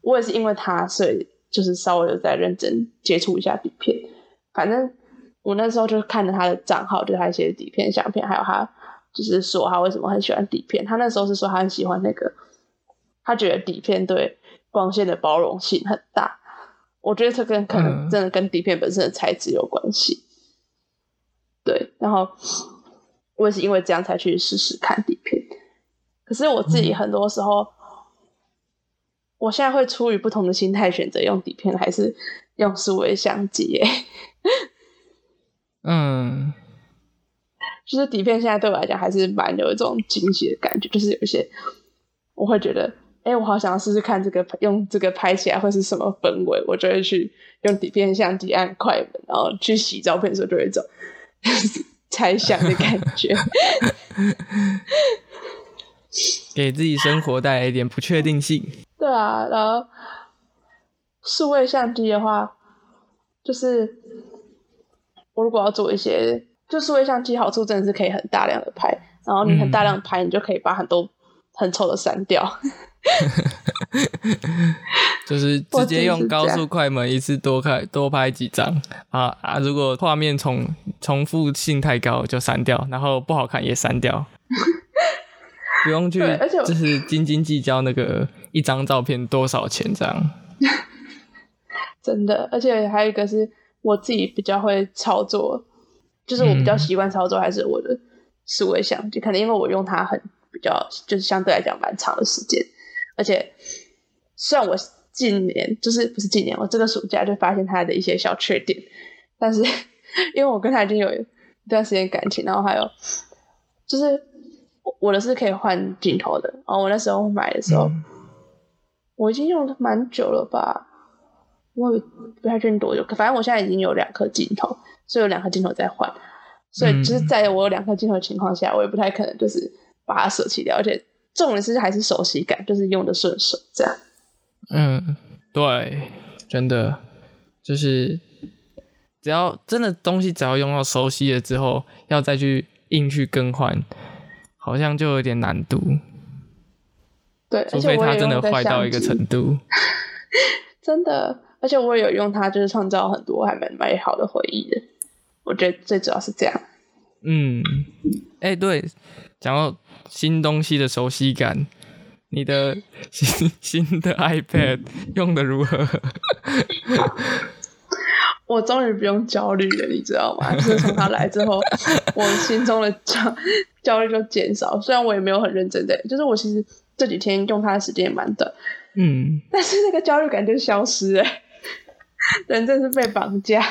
[SPEAKER 2] 我也是因为他，所以就是稍微有在认真接触一下底片。反正我那时候就是看着他的账号，就是他一些底片相片，还有他就是说他为什么很喜欢底片。他那时候是说他很喜欢那个，他觉得底片对光线的包容性很大。我觉得这跟可能
[SPEAKER 1] 嗯
[SPEAKER 2] 真的跟底片本身的材质有关系。对，然后我也是因为这样才去试试看底片。可是我自己很多时候，我现在会出于不同的心态选择用底片还是用数位相机耶。
[SPEAKER 1] 嗯 (laughs)
[SPEAKER 2] 就是底片现在对我来讲还是蛮有一种惊喜的感觉，就是有一些我会觉得，哎、我好想要试试看这个用这个拍起来会是什么氛围，我就会去用底片相机按快门，然后去洗照片的时候就会有一种猜想的感觉。(laughs)
[SPEAKER 1] 给自己生活带来一点不确定性。
[SPEAKER 2] 对啊，然后数位相机的话，就是我如果要做一些，就数位相机好处真的是可以很大量的拍，然后你很大量的拍，你就可以把很多很丑的删掉。
[SPEAKER 1] 就是直接用高速快门一次多开多拍几张啊啊！如果画面重重复性太高就删掉，然后不好看也删掉，不用去 (laughs)
[SPEAKER 2] 而且我
[SPEAKER 1] 就是斤斤计较那个一张照片多少钱这样。(laughs)
[SPEAKER 2] 真的，而且还有一个是我自己比较会操作，就是我比较
[SPEAKER 1] 嗯
[SPEAKER 2] 习惯操作还是我的思维相机，可能因为我用它很比较，就是相对来讲蛮长的时间，而且虽然我近年就是不是近年，我这个暑假就发现他的一些小缺点，但是 (laughs) 因为我跟他已经有一段时间感情，然后还有就是我我的是可以换镜头的，然后我那时候买的时候。
[SPEAKER 1] 嗯。
[SPEAKER 2] 我已经用了蛮久了吧，我也不太确定多久，可反正我现在已经有两颗镜头，所以有两颗镜头在换，所以就是在我有两颗镜头的情况下，我也不太可能就是把它舍弃掉，而且重点是还是熟悉感，就是用的顺手这样。
[SPEAKER 1] 嗯，对，真的就是只要真的东西只要用到熟悉了之后，要再去硬去更换，好像就有点难度，
[SPEAKER 2] 对，
[SPEAKER 1] 除非它真的坏到一个程度。(laughs)
[SPEAKER 2] 真的，而且我也有用它，就是创造很多还蛮美好的回忆的。我觉得最主要是这样。
[SPEAKER 1] 嗯，哎、对，讲到新东西的熟悉感，你的新 (laughs) 新的 iPad 用的如何？(laughs)
[SPEAKER 2] 我终于不用焦虑了，你知道吗？(laughs) 就是从他来之后，我心中的焦焦虑就减少。虽然我也没有很认真的，就是我其实这几天用它的时间也蛮短，
[SPEAKER 1] 嗯，
[SPEAKER 2] 但是那个焦虑感就消失了。人真是被绑架。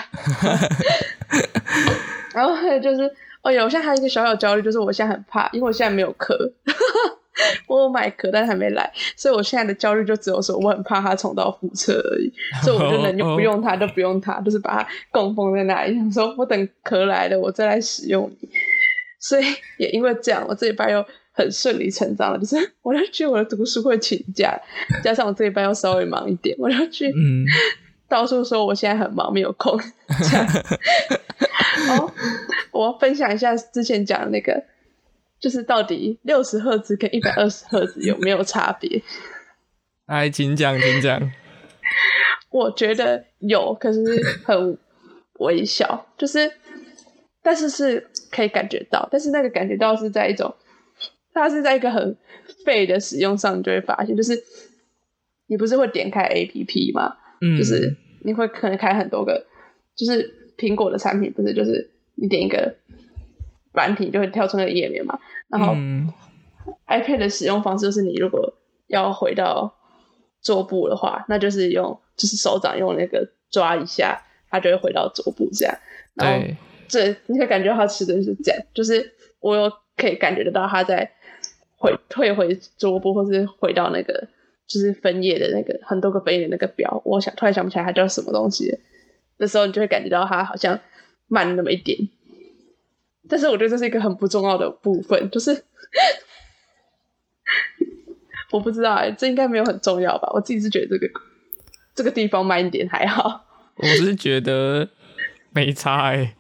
[SPEAKER 2] 然后还有就是，哦有，我现在还有一个小小焦虑，就是我现在很怕，因为我现在没有壳，我有买壳，但还没来，所以我现在的焦虑就只有说我很怕它重蹈覆辙而已，所以我就 (laughs) 能就不用它，就不用它，就是把它供奉在那里，想说我等壳来了，我再来使用你。所以也因为这样，我这礼拜又很顺理成章了，就是我就去我的读书会请假，加上我这礼拜又稍微忙一点，我就去
[SPEAKER 1] 嗯，(laughs)
[SPEAKER 2] 到处说我现在很忙，没有空。(laughs) 这样，哦，我要分享一下之前讲的那个，就是到底六十赫兹跟一百二十赫兹有没有差别？(laughs)
[SPEAKER 1] 哎，请讲，请讲。(laughs)
[SPEAKER 2] 我觉得有，可是很微小，就是，但是是可以感觉到，但是那个感觉到是在一种，它是在一个很废的使用上，你就会发现，就是你不是会点开 A P P 吗？
[SPEAKER 1] 嗯，
[SPEAKER 2] 就是你会可能开很多个，就是苹果的产品，不是就是你点一个软体就会跳出那个页面嘛。然后
[SPEAKER 1] 嗯
[SPEAKER 2] iPad 的使用方式就是，你如果要回到桌布的话，那就是用就是手掌用那个抓一下，它就会回到桌布这样。然后，这你会感觉到它吃的是这样，就是我有可以感觉得到它在回退回桌布，或是回到那个就是分页的那个很多个分页的那个表，我想突然想不起来它叫什么东西了的时候，你就会感觉到它好像慢了那么一点。但是我觉得这是一个很不重要的部分，(laughs) 就是我不知道哎、这应该没有很重要吧？我自己是觉得这个这个地方慢一点还好。
[SPEAKER 1] 我是觉得没差哎、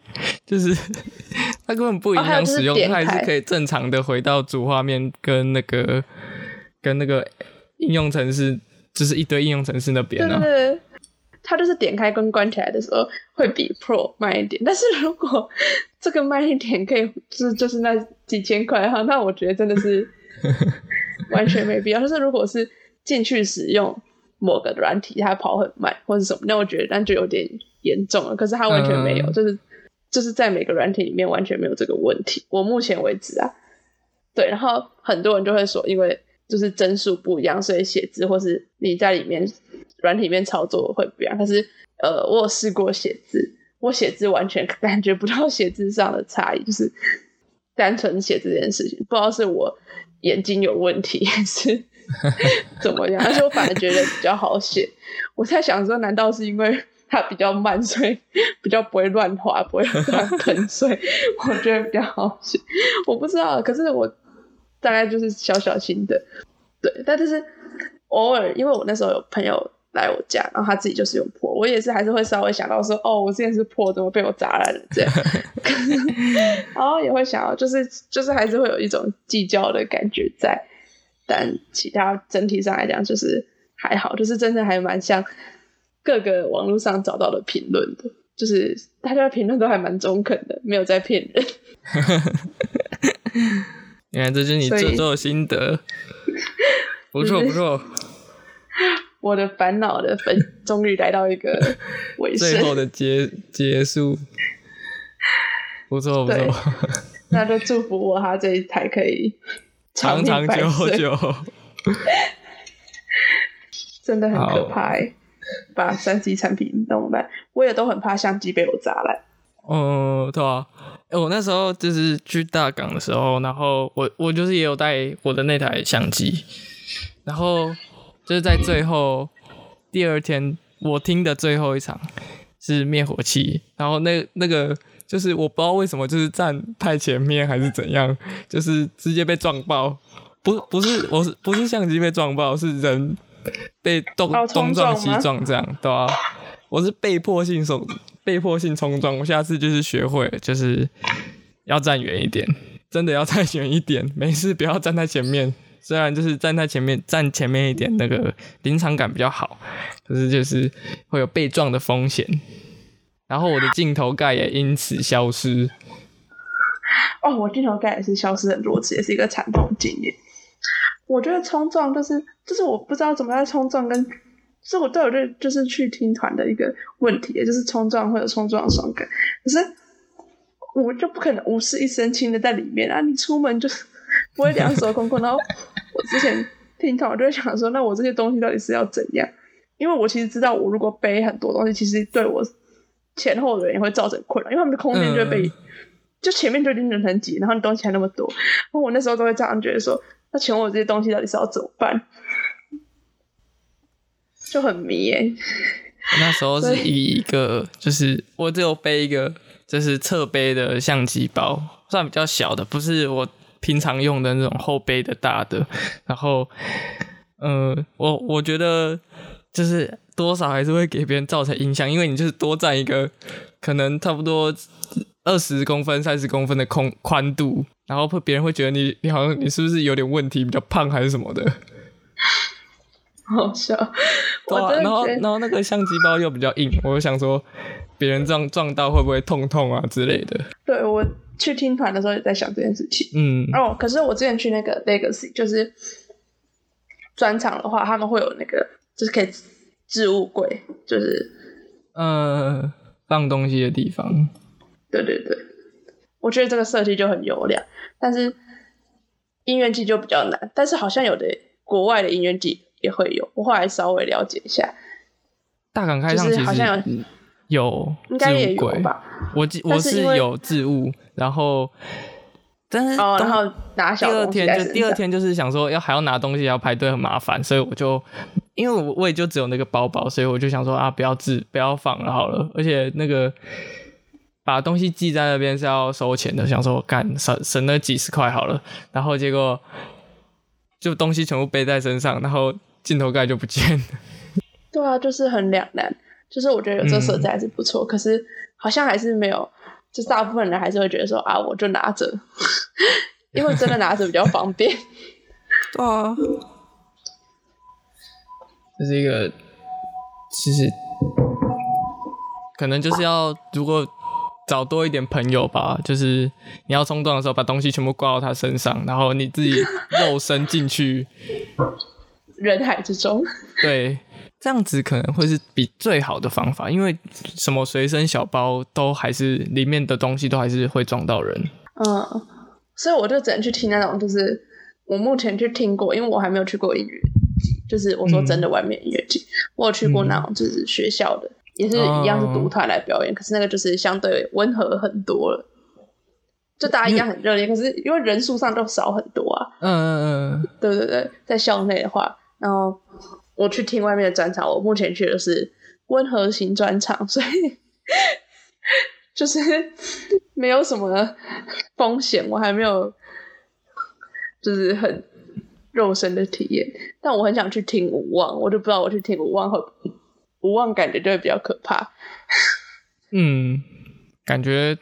[SPEAKER 1] 就是 (laughs) 它根本不影响使用，它还是可以正常的回到主画面跟那个跟那个应用程式，就是一堆应用程式那边
[SPEAKER 2] 对
[SPEAKER 1] 啊。
[SPEAKER 2] 对对，它就是点开跟关起来的时候会比 Pro 慢一点，但是如果这个慢一点可以就是就是那几千块哈，那我觉得真的是 (laughs) 完全没必要。就是如果是进去使用某个软体，它跑很慢或者什么，那我觉得那就有点严重了。可是它完全没有，
[SPEAKER 1] 嗯
[SPEAKER 2] 就是就是在每个软体里面完全没有这个问题。我目前为止啊，对，然后很多人就会说，因为就是帧数不一样，所以写字或是你在里面软体里面操作会不一样。可是呃，我有试过写字，我写字完全 (laughs) 感觉不到写字上的差异，就是单纯写这件事情，不知道是我眼睛有问题 (laughs) 还是怎么样，而且我反而觉得比较好写。我在想说，难道是因为它比较慢，所以比较不会乱滑，不会乱 (laughs) 喷水？我觉得比较好写。我不知道，可是我大概就是小小心的，对。但就是偶尔，因为我那时候有朋友来我家，然后他自己就是用破，我也是还是会稍微想到说，哦，我之前是破，怎么被我砸烂了这样，(laughs) 然后也会想要，就是就是还是会有一种计较的感觉在，但其他整体上来讲就是还好，就是真的还蛮像各个网络上找到的评论的，就是大家的评论都还蛮中肯的，没有在骗人。(laughs)
[SPEAKER 1] 原来这是你制作心得，(laughs) 不错不错。
[SPEAKER 2] 我的烦恼的分终于来到一个尾声，
[SPEAKER 1] 最后的结结束，不错不
[SPEAKER 2] 对
[SPEAKER 1] 错，(laughs)
[SPEAKER 2] 那就祝福我他这一台可以
[SPEAKER 1] 长长久，久。(laughs)
[SPEAKER 2] 真的很可怕、欸。把三 C 产品弄烂，我也都很怕相机被我砸烂。
[SPEAKER 1] 哦，对啊，欸我那时候就是去大港的时候，然后我我就是也有带我的那台相机，然后就是在最后第二天我听的最后一场是灭火器，然后那那个就是我不知道为什么就是站太前面还是怎样，就是直接被撞爆，不不是我是不是相机被撞爆，是人被东东撞西
[SPEAKER 2] 撞
[SPEAKER 1] 这样，对啊，我是被迫性手被迫性冲撞，我下次就是学会了，就是要站远一点，真的要站远一点，没事不要站在前面。虽然就是站在前面，站前面一点，那个临场感比较好，可是就是会有被撞的风险。然后我的镜头盖也因此消失。
[SPEAKER 2] 哦，我镜头盖也是消失很多次，也是一个惨痛经验。我觉得冲撞就是就是我不知道怎么样冲撞跟，是我对我对就是去听团的一个问题，也就是冲撞会有冲撞爽感，可是我就不可能无事一身轻的在里面啊！你出门就是 (laughs) 不会两手空空，然后我之前听团我就会想说，那我这些东西到底是要怎样？因为我其实知道，我如果背很多东西，其实对我前后的人也会造成困扰，因为他们的空间就会被、
[SPEAKER 1] 嗯
[SPEAKER 2] 就前面就已经人很挤，然后你东西还那么多，然后我那时候都会这样觉得说，那请问我这些东西到底是要怎么办？就很迷耶、
[SPEAKER 1] 那时候是以一个，就是我只有背一个，就是侧背的相机包，算比较小的，不是我平常用的那种后背的大的。然后，呃，我我觉得就是多少还是会给别人造成影响，因为你就是多占一个可能差不多二十公分、三十公分的空宽度，然后会别人会觉得你你好像你是不是有点问题，比较胖还是什么的。
[SPEAKER 2] 好笑。(laughs)
[SPEAKER 1] 对啊，然后然后那个相机包又比较硬，我就想说别人撞撞到会不会痛痛啊之类的。
[SPEAKER 2] 对我去听团的时候也在想这件事情。
[SPEAKER 1] 嗯，
[SPEAKER 2] 哦，可是我之前去那个 Legacy，就是专场的话，他们会有那个就是可以置物柜，就是
[SPEAKER 1] 呃，放东西的地方，
[SPEAKER 2] 对对对，我觉得这个设计就很优良，但是音乐季就比较难，但是好像有的国外的音乐季也会有，我后来稍微了解一下，
[SPEAKER 1] 大港开唱
[SPEAKER 2] 就
[SPEAKER 1] 其实
[SPEAKER 2] 好像有应该也有吧。
[SPEAKER 1] 我记我
[SPEAKER 2] 是
[SPEAKER 1] 有置物，然后但是
[SPEAKER 2] 哦，然后拿
[SPEAKER 1] 第二天就第二天就是想说要还要拿东西要排队很麻烦，所以我就因为我我也就只有那个包包，所以我就想说啊不要置不要放了好了，而且那个把东西寄在那边是要收钱的，想说干省省了几十块好了，然后结果就东西全部背在身上，然后镜头盖就不见了。
[SPEAKER 2] 对啊，就是很两难。就是我觉得有这个设置还是不错，可是好像还是没有，就大部分人还是会觉得说啊，我就拿着，(laughs) 因为真的拿着比较方便。
[SPEAKER 1] 对啊，这是一个，其实可能就是要如果找多一点朋友吧，就是你要冲撞的时候，把东西全部挂到他身上，然后你自己肉身进去
[SPEAKER 2] 人海之中。(laughs)
[SPEAKER 1] 对，这样子可能会是比最好的方法，因为什么随身小包都还是里面的东西都还是会撞到人。
[SPEAKER 2] 嗯，所以我就只能去听那种，就是我目前去听过，因为我还没有去过音乐季，就是我说真的外面音乐季，我有去过那种就是学校的，也是一样是独团来表演，可是那个就是相对温和很多了。就大家一样很热烈，可是因为人数上都少很多啊。
[SPEAKER 1] 嗯嗯嗯，
[SPEAKER 2] 对对对，在校内的话，然后我去听外面的专场，我目前去的是温和型专场，所以 (laughs) 就是没有什么风险，我还没有就是很肉身的体验，但我很想去听无望，我就不知道我去听无望会无望感觉就会比较可怕。
[SPEAKER 1] 嗯，感觉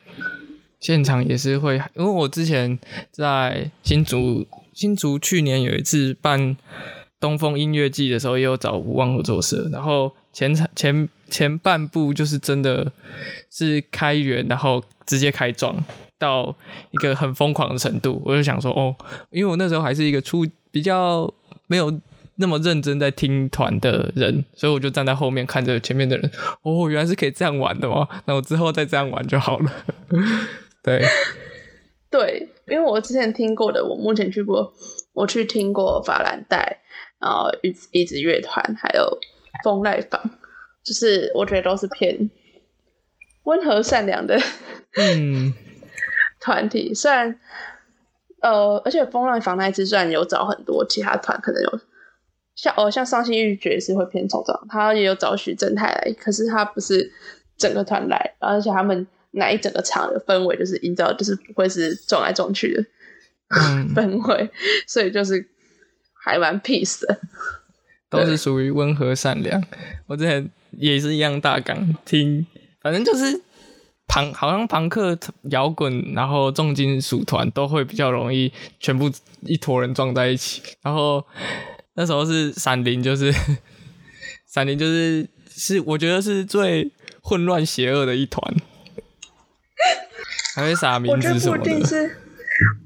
[SPEAKER 1] 现场也是会，因为我之前在新竹，新竹去年有一次办东风音乐季的时候，也有找吴望合作社，然后前前前半部就是真的是开源，然后直接开装到一个很疯狂的程度，我就想说，哦，因为我那时候还是一个初比较没有。那么认真在听团的人，所以我就站在后面看着前面的人。哦，原来是可以这样玩的吗？那我之后再这样玩就好了。(laughs) 对，
[SPEAKER 2] 对，因为我之前听过的，我目前去过，我去听过法兰黛，然后一一直乐团，还有风籁坊，就是我觉得都是偏温和善良的
[SPEAKER 1] 嗯 (laughs)
[SPEAKER 2] 团体。虽然呃，而且风籁坊那一支虽然有找很多其他团，可能有像哦像伤心欲绝是会偏冲撞，他也有找许正太来，可是他不是整个团来，而且他们那一整个场的氛围就是营造就是不会是撞来撞去的
[SPEAKER 1] 嗯，(laughs)
[SPEAKER 2] 氛围，所以就是还蛮 peace 的。(laughs)
[SPEAKER 1] 都是属于温和善良。我之前也是一样大港听，反正就是朋好像朋克摇滚，然后重金属团都会比较容易全部一坨人撞在一起。然后那时候是闪灵，就是 (laughs) 闪灵，就是是我觉得是最混乱邪恶的一团，还会撒
[SPEAKER 2] 我
[SPEAKER 1] 名
[SPEAKER 2] 觉得不一
[SPEAKER 1] 字什么的。
[SPEAKER 2] 定是，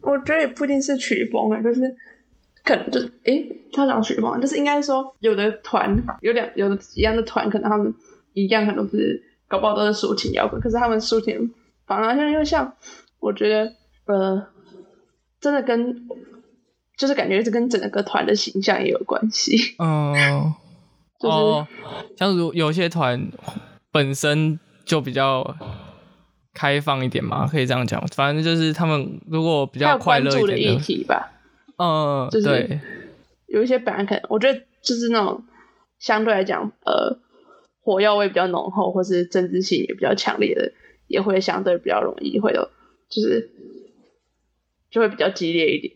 [SPEAKER 2] 我觉得也不一定是曲风啊，就是可能就是诶，他讲曲风，就是应该说有的团有两有的一样的团，可能他们一样，可能都是搞不好都是抒情摇滚，可是他们抒情反而像因为像我觉得呃，真的跟就是感觉是跟整个团的形象也有关系，
[SPEAKER 1] 嗯，
[SPEAKER 2] 就是
[SPEAKER 1] 哦，像如有些团本身就比较开放一点嘛，可以这样讲。反正就是他们如果比较快乐一点的，
[SPEAKER 2] 题吧，
[SPEAKER 1] 嗯，
[SPEAKER 2] 就是
[SPEAKER 1] 对，
[SPEAKER 2] 有一些本来可能，我觉得就是那种相对来讲，呃，火药味比较浓厚，或是政治性也比较强烈的，也会相对比较容易会有，就是就会比较激烈一点。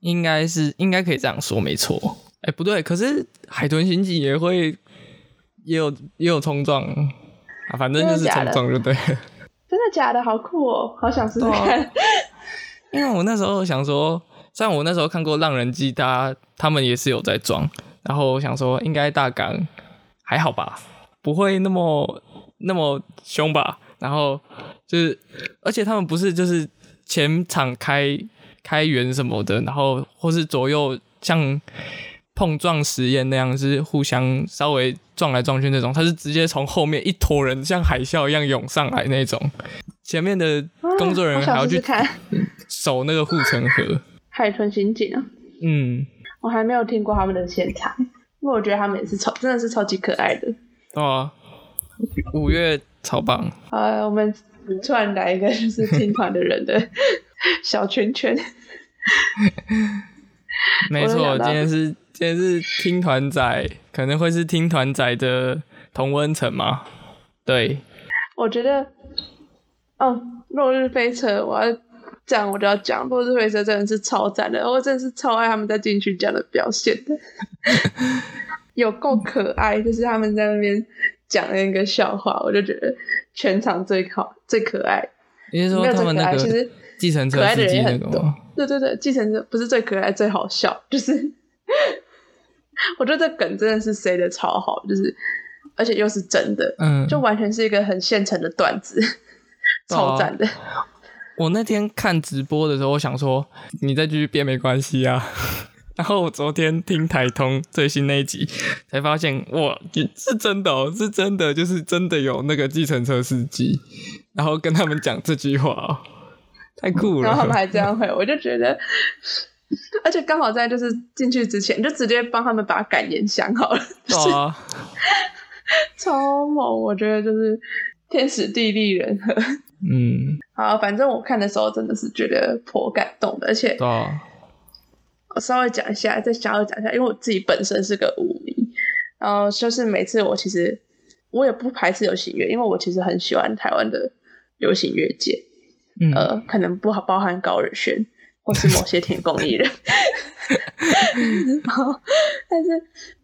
[SPEAKER 1] 应该是应该可以这样说，没错。哎、不对，可是海豚刑警也会也有也有冲撞啊，反正就是冲撞就对了。
[SPEAKER 2] 真的假的？好酷哦！好想试试看。
[SPEAKER 1] 因为我那时候想说，虽然我那时候看过《浪人记》，他他们也是有在装，然后我想说应该大港还好吧，不会那么那么凶吧。然后就是，而且他们不是就是前场开开源什么的，然后或是左右像碰撞实验那样，是互相稍微撞来撞去那种，他是直接从后面一坨人像海啸一样涌上来那种，前面的工作人员还要去守那个护城河。
[SPEAKER 2] 海豚刑警啊！
[SPEAKER 1] 嗯，
[SPEAKER 2] 我还没有听过他们的现场，因为我觉得他们也是超真的是超级可爱的。
[SPEAKER 1] 哦啊，五月超棒。
[SPEAKER 2] 呃，我们突然来一个就是听团的人的 (laughs) 小圈圈。(laughs)
[SPEAKER 1] 没错，今天是今天是听团仔，可能会是听团仔的同温层嘛？对，
[SPEAKER 2] 我觉得，哦，落日飞车，我要讲我就要讲，落日飞车真的是超赞的，我真的是超爱他们在金曲奖的表现的，(laughs) 有够可爱，就是他们在那边讲那个笑话，我就觉得全场最好最可爱。
[SPEAKER 1] 你是说他们那个
[SPEAKER 2] 其实
[SPEAKER 1] 计程车
[SPEAKER 2] 可爱的
[SPEAKER 1] 司机
[SPEAKER 2] 人也很多
[SPEAKER 1] 那个吗？。
[SPEAKER 2] 对对对，计程车不是最可爱，最好笑，就是 (laughs) 我觉得这梗真的是塞的超好，就是而且又是真的，
[SPEAKER 1] 嗯，
[SPEAKER 2] 就完全是一个很现成的段子，超赞的。(laughs)
[SPEAKER 1] 我那天看直播的时候，我想说你再继续编没关系啊。(laughs) 然后我昨天听台通最新那一集，才发现哇，是真的哦，是真的，就是真的有那个计程车司机，然后跟他们讲这句话哦，太酷了
[SPEAKER 2] 然后他们
[SPEAKER 1] 了。
[SPEAKER 2] 还这样回，我就觉得，而且刚好在就是进去之前，就直接帮他们把感言想好了，
[SPEAKER 1] 对啊，
[SPEAKER 2] 超猛！我觉得就是天时地利人和。
[SPEAKER 1] 嗯，
[SPEAKER 2] 好，反正我看的时候真的是觉得颇感动的，而且
[SPEAKER 1] 啊，
[SPEAKER 2] 我稍微讲一下，再稍微讲一下，因为我自己本身是个舞迷，然后就是每次我其实我也不排斥流行乐，因为我其实很喜欢台湾的流行乐界，
[SPEAKER 1] 嗯，
[SPEAKER 2] 呃，可能不好包含高尔宣或是某些田工艺人，(laughs) 然后但是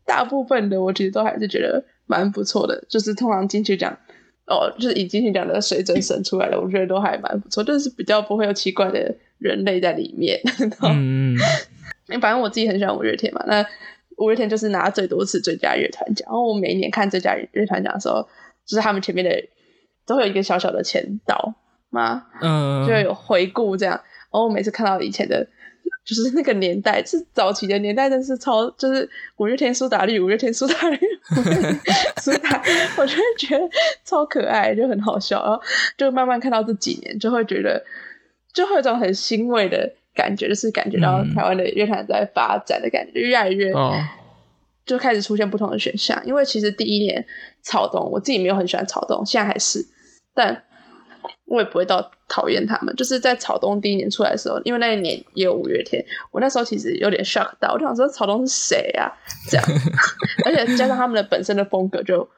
[SPEAKER 2] 大部分的我其实都还是觉得蛮不错的，就是通常进去讲。哦，就是以金曲奖的水准审出来了，我觉得都还蛮不错，就是比较不会有奇怪的人类在里面。(laughs)
[SPEAKER 1] 嗯 (laughs)
[SPEAKER 2] 反正我自己很喜欢五月天嘛，那五月天就是拿最多次最佳乐团奖。然后我每一年看最佳乐团奖的时候，就是他们前面的都会有一个小小的前导嘛，
[SPEAKER 1] 嗯，
[SPEAKER 2] 就会有回顾这样。然后我每次看到以前的，(laughs) 就是那个年代，是早期的年代，真是超就是五月天苏打绿，五月天苏打绿，(laughs) 苏打，我就会觉得超可爱，就很好笑。然后就慢慢看到这几年，就会觉得就会有一种很欣慰的感觉，就是感觉到
[SPEAKER 1] 嗯
[SPEAKER 2] 台湾的乐坛在发展的感觉，越来越
[SPEAKER 1] 哦，
[SPEAKER 2] 就开始出现不同的选项。因为其实第一年草东，我自己没有很喜欢草东，现在还是，但我也不会到讨厌他们。就是在草东第一年出来的时候，因为那一年也有五月天，我那时候其实有点 shock 到，我就想说草东是谁啊？这样，(laughs) 而且加上他们的本身的风格就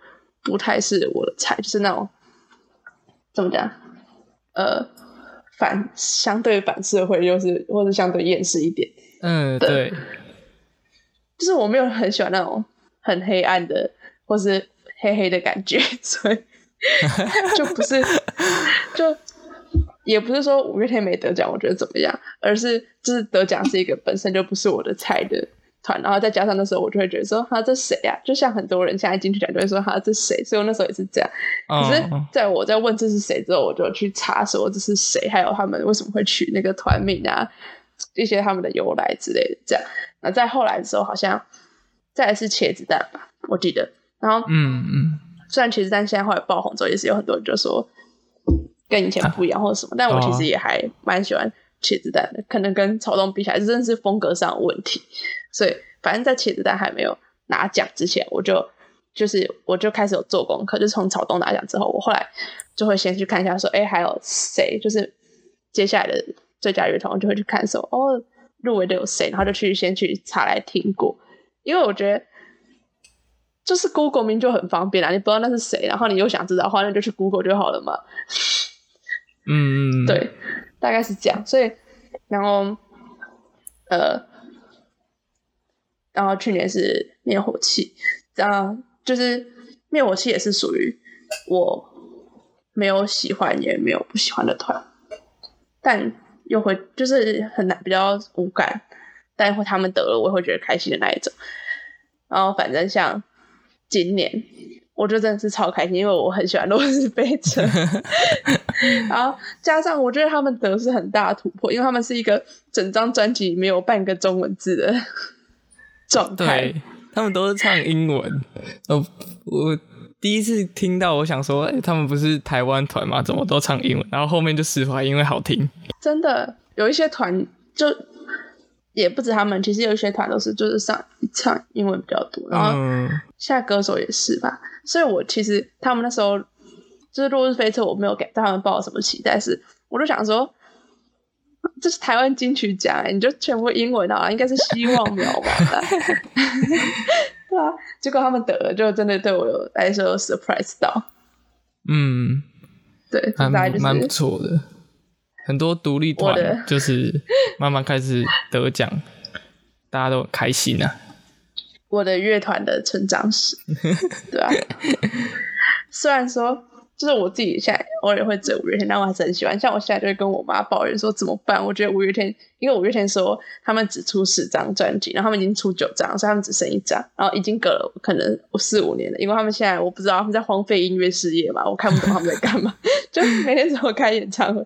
[SPEAKER 2] 不太是我的菜，就是那种怎么讲，呃。反相对反社会，又是或者相对厌世一点，
[SPEAKER 1] 嗯，对，
[SPEAKER 2] 就是我没有很喜欢那种很黑暗的或是黑黑的感觉，所以 (laughs) 就不是就也不是说五月天没得奖，我觉得怎么样，而是就是得奖是一个本身就不是我的菜的团，然后再加上那时候我就会觉得说哈这谁呀、就像很多人现在进去讲就会说哈这谁，所以我那时候也是这样。可是
[SPEAKER 1] 哦，
[SPEAKER 2] 在我在问这是谁之后，我就去查说这是谁，还有他们为什么会取那个团名啊，一些他们的由来之类的。这样，那再后来的时候，好像再来是茄子蛋吧，我记得。然后
[SPEAKER 1] 嗯嗯，
[SPEAKER 2] 虽然茄子蛋现在后来爆红之后，也是有很多人就说跟以前不一样或者什么，但我其
[SPEAKER 1] 哦
[SPEAKER 2] 实也还蛮喜欢茄子蛋的，可能跟草东比起来，真的是风格上的问题。所以反正在茄子蛋还没有拿奖之前，我就就是我就开始有做功课，就从草东拿奖之后，我后来就会先去看一下说，哎、还有谁？就是接下来的最佳乐团，我就会去看说，哦，入围的有谁，然后就去先去查来听过，因为我觉得。就是 Google 名就很方便啦，你不知道那是谁，然后你又想知道的话，那就去 Google 就好了嘛。
[SPEAKER 1] 嗯嗯，
[SPEAKER 2] 对，大概是这样。所以，然后，呃，然后去年是灭火器，然后就是灭火器也是属于我没有喜欢也没有不喜欢的团，但又会就是很难比较无感，但会他们得了我也会觉得开心的那一种。然后反正像今年，我就真的是超开心，因为我很喜欢落日飞车，然后加上我觉得他们得是很大的突破，因为他们是一个整张专辑没有半个中文字的 (laughs) 状态。
[SPEAKER 1] 对，他们都是唱英文。哦，我第一次听到，我想说，哎、他们不是台湾团吗？怎么都唱英文？然后后面就释怀，因为好听。
[SPEAKER 2] 真的有一些团就也不止他们，其实有一些团都是就是上唱英文比较多，然后
[SPEAKER 1] 嗯，
[SPEAKER 2] 现在歌手也是吧。所以我其实他们那时候就是《落日飞车》，我没有给对他们抱什么期待，是我就想说。这是台湾金曲奖、欸，你就全部英文啊，应该是希望渺茫的。(laughs) 对啊，结果他们得了，就真的对我有来说有 surprise 到。
[SPEAKER 1] 嗯，
[SPEAKER 2] 对，这
[SPEAKER 1] 还
[SPEAKER 2] 大概就
[SPEAKER 1] 蛮不
[SPEAKER 2] 是
[SPEAKER 1] 错的。很多独立团就是慢慢开始得奖，大家都很开心啊。
[SPEAKER 2] 我的乐团的成长史，对啊。(laughs) 虽然说。就是我自己现在偶尔会追五月天，但我还是很喜欢。像我现在就会跟我妈抱怨说怎么办？我觉得五月天，因为五月天说他们只出十张专辑，然后他们已经出九张，所以他们只剩一张，然后已经隔了可能四五年了。因为他们现在我不知道他们在荒废音乐事业嘛，我看不懂他们在干嘛，(laughs) 就每天只有开演唱会。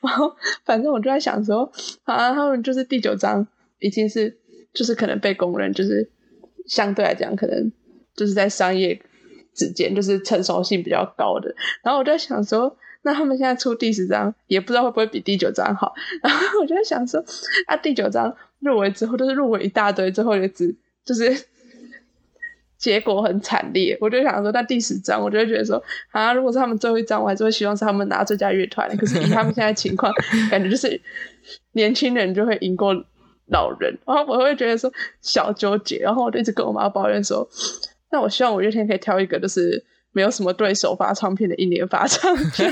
[SPEAKER 2] 然后反正我就在想说，啊，他们就是第九张已经是就是可能被公认，就是相对来讲可能就是在商业。之间就是成熟性比较高的，然后我就在想说，那他们现在出第十章，也不知道会不会比第九章好。然后我就在想说，啊，第九章入围之后都是入围一大堆，之后也只就是结果很惨烈。我就想说，那第十章，我就会觉得说，啊，如果是他们最后一张，我还是会希望是他们拿最佳乐团。可是以他们现在情况，感觉就是年轻人就会赢过老人，然后我会觉得说小纠结。然后我就一直跟我妈抱怨说。那我希望五月天可以挑一个，就是没有什么对手发唱片的一年发唱片。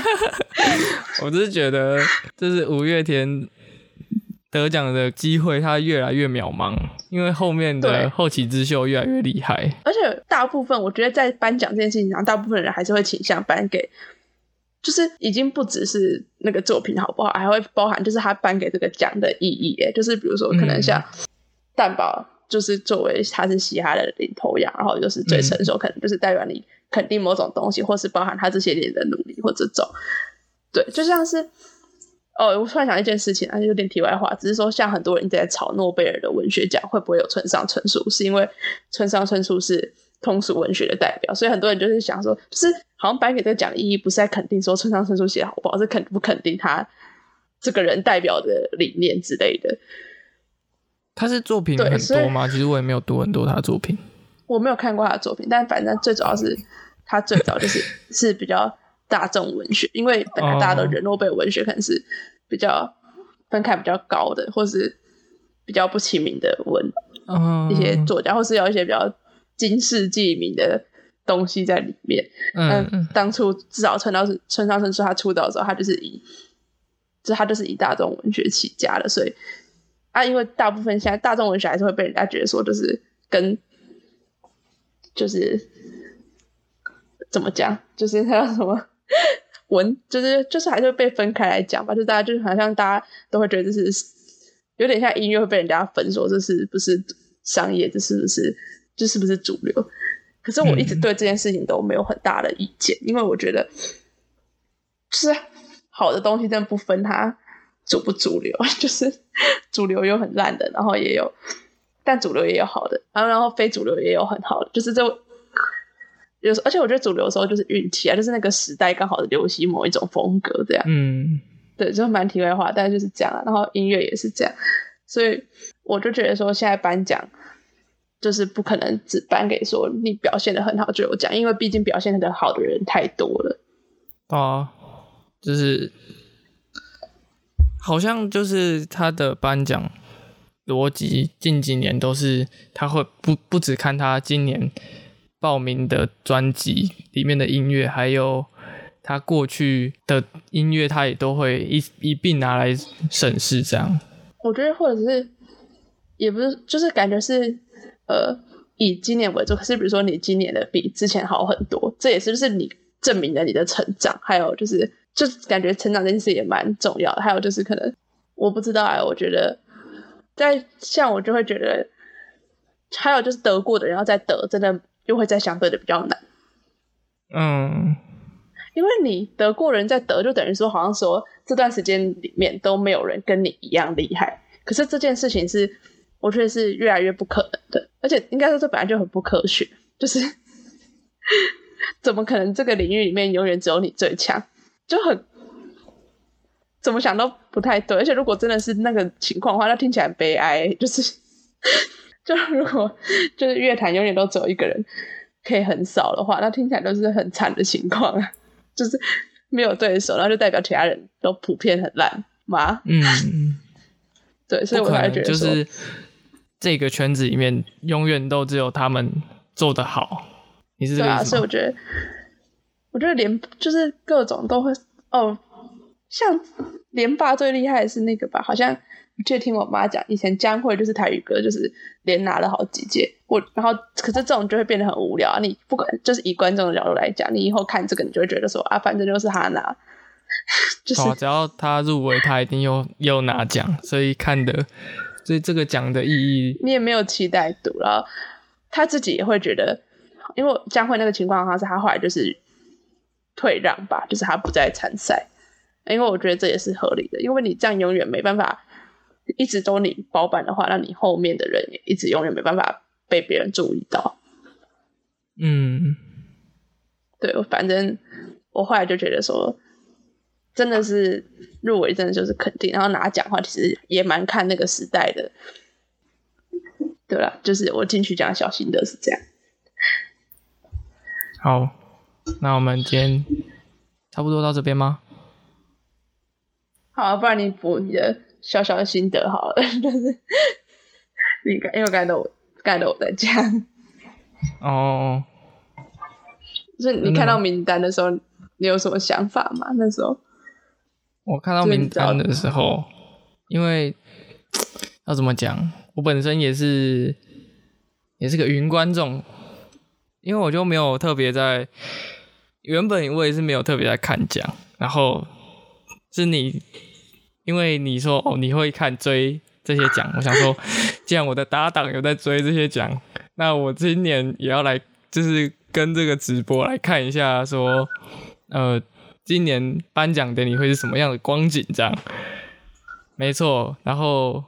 [SPEAKER 2] (laughs)
[SPEAKER 1] 我只是觉得，就是五月天得奖的机会，它越来越渺茫，因为后面的后起之秀越来越厉害。
[SPEAKER 2] 而且大部分，我觉得在颁奖这件事情上，大部分人还是会倾向颁给，就是已经不只是那个作品好不好，还会包含就是他颁给这个奖的意义。哎，就是比如说，可能像蛋堡。就是作为他是嘻哈的领头羊，然后就是最成熟，可能就是代表你肯定某种东西，或是包含他这些年的努力或这种。对，就像是哦，我突然想一件事情啊，有点题外话，只是说像很多人在吵诺贝尔的文学奖会不会有村上春树，是因为村上春树是通俗文学的代表，所以很多人就是想说，就是好像颁给这个奖的意义不是在肯定说村上春树写好不好，是肯不肯定他这个人代表的理念之类的。
[SPEAKER 1] 他是作品很多吗？其实我也没有读很多他的作品，
[SPEAKER 2] 我没有看过他的作品，但反正最主要是他最早就是 (laughs) 是比较大众文学，因为本来大家都人诺贝尔文学可能是比较分开比较高的，或是比较不起名的文一些作家，或是有一些比较惊世记名的东西在里面。嗯，当初至少村到是村上春树他出道的时候，他就是以就他就是以大众文学起家的，所以。啊，因为大部分现在大众文学还是会被人家觉得说，就是跟就是怎么讲，就是还有什么文，就是就是还是会被分开来讲吧。就大家就是好像大家都会觉得这是有点像音乐会被人家分说这是不是商业，这是不是这是不是主流？可是我一直对这件事情都没有很大的意见，因为我觉得就是好的东西真的不分它。主不主流，(laughs) 就是主流有很烂的，然后也有，但主流也有好的，然后然后非主流也有很好的，就是这有时，而且我觉得主流的时候就是运气啊，就是那个时代刚好流行某一种风格这样，
[SPEAKER 1] 嗯，
[SPEAKER 2] 对，就蛮题外话，但是就是这样，然后音乐也是这样，所以我就觉得说现在颁奖就是不可能只颁给说你表现的很好就有奖，因为毕竟表现的好的人太多了，
[SPEAKER 1] 啊，就是。好像就是他的颁奖逻辑，近几年都是他会不不只看他今年报名的专辑里面的音乐，还有他过去的音乐，他也都会一一并拿来审视。这样，
[SPEAKER 2] 我觉得或者是也不是，就是感觉是呃以今年为主，是比如说你今年的比之前好很多，这也是不是你证明了你的成长？还有就是。就感觉成长这件事也蛮重要的，还有就是可能我不知道哎，我觉得在像我就会觉得，还有就是得过的人要再得，真的又会再相对的比较难。
[SPEAKER 1] 嗯，
[SPEAKER 2] 因为你得过人再得，就等于说好像说这段时间里面都没有人跟你一样厉害。可是这件事情是我觉得是越来越不可能的，而且应该说这本来就很不科学，就是 (laughs) 怎么可能这个领域里面永远只有你最强？就很怎么想都不太对，而且如果真的是那个情况的话，那听起来悲哀。就是，(laughs) 就如果就是乐坛永远都只有一个人可以很少的话，那听起来都是很惨的情况啊。就是没有对手，然后就代表其他人都普遍很烂吗？
[SPEAKER 1] 嗯，(laughs)
[SPEAKER 2] 对，所以我才觉得
[SPEAKER 1] 就是这个圈子里面永远都只有他们做的好。你是这个意思
[SPEAKER 2] 所以我觉得。我觉得连就是各种都会哦，像连霸最厉害的是那个吧？好像我记得听我妈讲，以前江蕙就是台语歌，就是连拿了好几届。我然后可是这种就会变得很无聊啊！你不管就是以观众的角度来讲，你以后看这个，你就会觉得说啊，反正就是他拿，(laughs) 就是
[SPEAKER 1] 哦，只要他入围，他一定又又拿奖，所以看的，所以这个奖的意义，
[SPEAKER 2] 你也没有期待度，然后他自己也会觉得，因为江蕙那个情况，好像是他后来就是退让吧，就是他不再参赛，因为我觉得这也是合理的，因为你这样永远没办法一直都你包办的话，那你后面的人也一直永远没办法被别人注意到。
[SPEAKER 1] 嗯，
[SPEAKER 2] 对，我反正我后来就觉得说，真的是入围，真的就是肯定，然后拿奖的话，其实也蛮看那个时代的。对了，就是我进去讲小心的是这样。
[SPEAKER 1] 好，那我们今天差不多到这边吗？
[SPEAKER 2] 好，不然你补你的小小的心得好了，(laughs) 就是你刚因为刚才都我刚才都我在讲，
[SPEAKER 1] 哦，
[SPEAKER 2] 就是你看到名单的时候，你有什么想法吗？那时候。
[SPEAKER 1] 我看到名单的时候，因为要怎么讲，我本身也是也是个云观众，因为我就没有特别在原本我也是没有特别在看奖，然后是你因为你说哦你会看追这些奖，我想说，既然我的搭档有在追这些奖，那我今年也要来就是跟这个直播来看一下说，呃。今年颁奖典礼会是什么样的光景？这样，没错。然后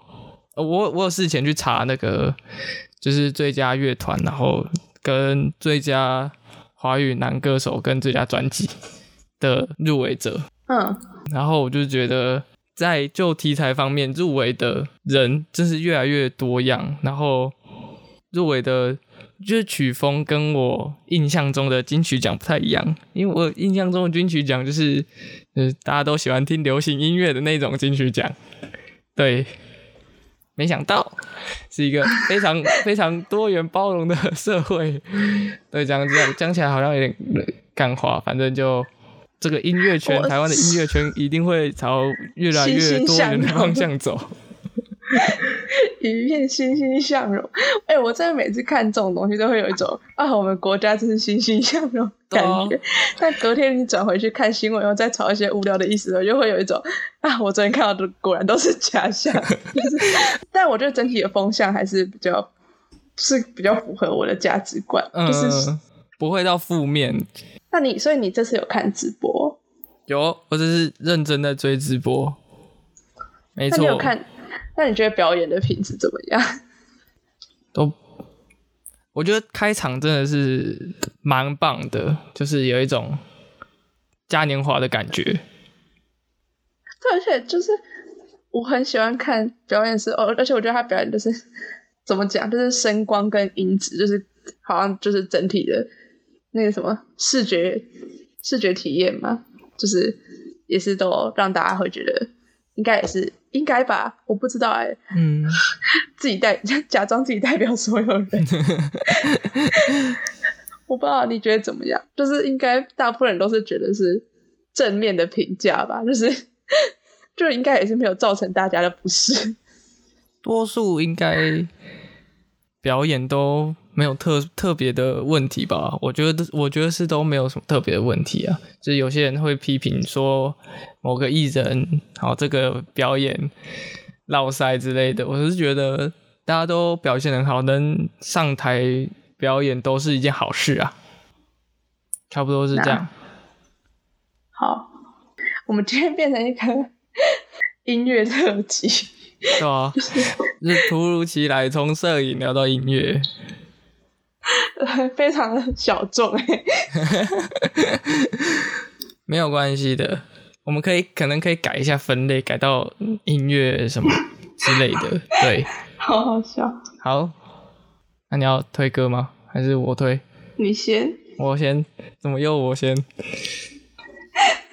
[SPEAKER 1] 我我有事前去查那个，就是最佳乐团，然后跟最佳华语男歌手跟最佳专辑的入围者。
[SPEAKER 2] 嗯，
[SPEAKER 1] 然后我就觉得，在就题材方面，入围的人真是越来越多样。然后入围的。就是曲风跟我印象中的金曲奖不太一样，因为我印象中的金曲奖就是，呃，大家都喜欢听流行音乐的那种金曲奖。对，没想到是一个非常非常多元包容的社会。对，讲讲讲起来好像有点干话，反正就这个音乐圈，台湾的音乐圈一定会朝越来越多元的方向走。(laughs)
[SPEAKER 2] 一片欣欣向荣，哎，我真的每次看这种东西都会有一种啊，我们国家真是欣欣向荣感觉。但隔天你转回去看新闻，然后再炒一些无聊的意思，就会有一种啊，我昨天看到的果然都是假象。但我觉得整体的风向还是比较是比较符合我的价值观，就是
[SPEAKER 1] 不会到负面。
[SPEAKER 2] 那你所以你这次有看直播？
[SPEAKER 1] 有，我只是认真的追直播。没错，
[SPEAKER 2] 你有看？那你觉得表演的品质怎么样？(laughs)
[SPEAKER 1] 都，我觉得开场真的是蛮棒的，就是有一种嘉年华的感觉。
[SPEAKER 2] 对，而且就是我很喜欢看表演时哦，而且我觉得他表演就是怎么讲，就是声光跟音质，就是好像就是整体的那个什么视觉视觉体验嘛，就是也是都让大家会觉得应该也是。应该吧，我不知道哎。
[SPEAKER 1] 嗯，(laughs)
[SPEAKER 2] 自己代假装自己代表所有人，(laughs) 我不知道你觉得怎么样？就是应该大部分人都是觉得是正面的评价吧，就是就应该也是没有造成大家的不适。
[SPEAKER 1] 多数应该表演都。没有特特别的问题吧？我觉得，我觉得是都没有什么特别的问题啊。就是有些人会批评说某个艺人，好这个表演落塞之类的。我是觉得大家都表现很好，能上台表演都是一件好事啊。差不多是这样。
[SPEAKER 2] 好，我们今天变成一个音乐特辑，
[SPEAKER 1] 对啊，是突如其来从摄影聊到音乐。(laughs)
[SPEAKER 2] 非常的小众哎，(laughs)
[SPEAKER 1] 没有关系的，我们可以可能可以改一下分类，改到音乐什么之类的。对，(laughs)
[SPEAKER 2] 好好笑。
[SPEAKER 1] 好，那你要推歌吗？还是我推？
[SPEAKER 2] 你先。
[SPEAKER 1] 我先？怎么又我先？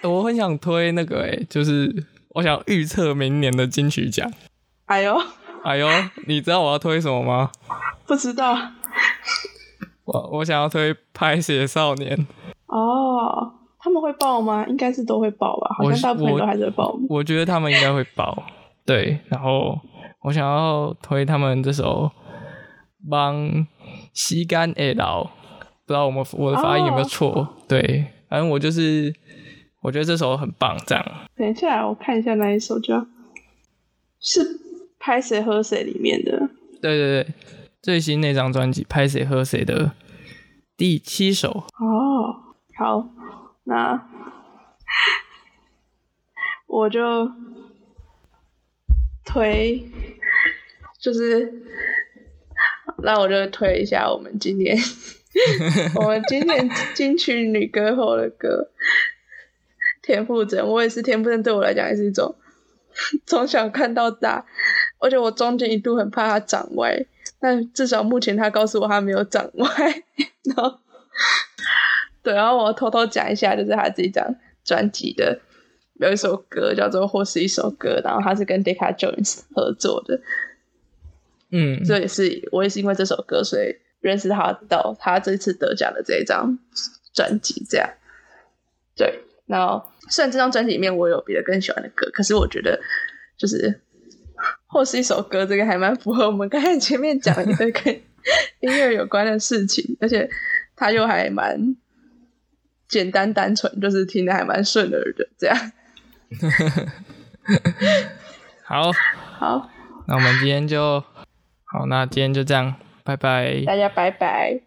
[SPEAKER 1] 我很想推那个哎，就是我想预测明年的金曲奖。
[SPEAKER 2] 哎呦，
[SPEAKER 1] 哎呦，你知道我要推什么吗？
[SPEAKER 2] 不知道。
[SPEAKER 1] 我我想要推《拍写少年》
[SPEAKER 2] 哦，他们会报吗？应该是都会报吧，好像大部分都还是会报。
[SPEAKER 1] 我觉得他们应该会报，对，然后我想要推他们这首《帮吸干爱老》，不知道我们我的发音有没有错？对，反正我就是我觉得这首很棒，这样。
[SPEAKER 2] 等一下，我看一下那一首，就是《拍谁喝谁》里面的。
[SPEAKER 1] 对对对，最新那张专辑《拍谁喝谁》的第七首。
[SPEAKER 2] 哦，好，那我就推，就是那我就推一下我们今年 (laughs) 我们今年金曲女歌后的歌，田馥甄。我也是田馥甄，对我来讲也是一种 (laughs) 从小看到大。而且我中间一度很怕他长歪，但至少目前他告诉我他没有长歪。然后，对，然后我偷偷讲一下，就是他这张专辑的有一首歌叫做《或是一首歌》，然后他是跟 Decca Jones 合作的。
[SPEAKER 1] 嗯，
[SPEAKER 2] 这也是我也是因为这首歌，所以认识他到他这次得奖的这一张专辑。这样，对。然后虽然这张专辑里面我有别的更喜欢的歌，可是我觉得就是。或是一首歌，这个还蛮符合我们刚才前面讲的跟 (laughs) 音乐有关的事情，而且它又还蛮简单单纯，就是听的还蛮顺耳的，这样。(laughs)
[SPEAKER 1] 好，
[SPEAKER 2] 好，
[SPEAKER 1] 那我们今天就好，那今天就这样，拜拜，
[SPEAKER 2] 大家拜拜。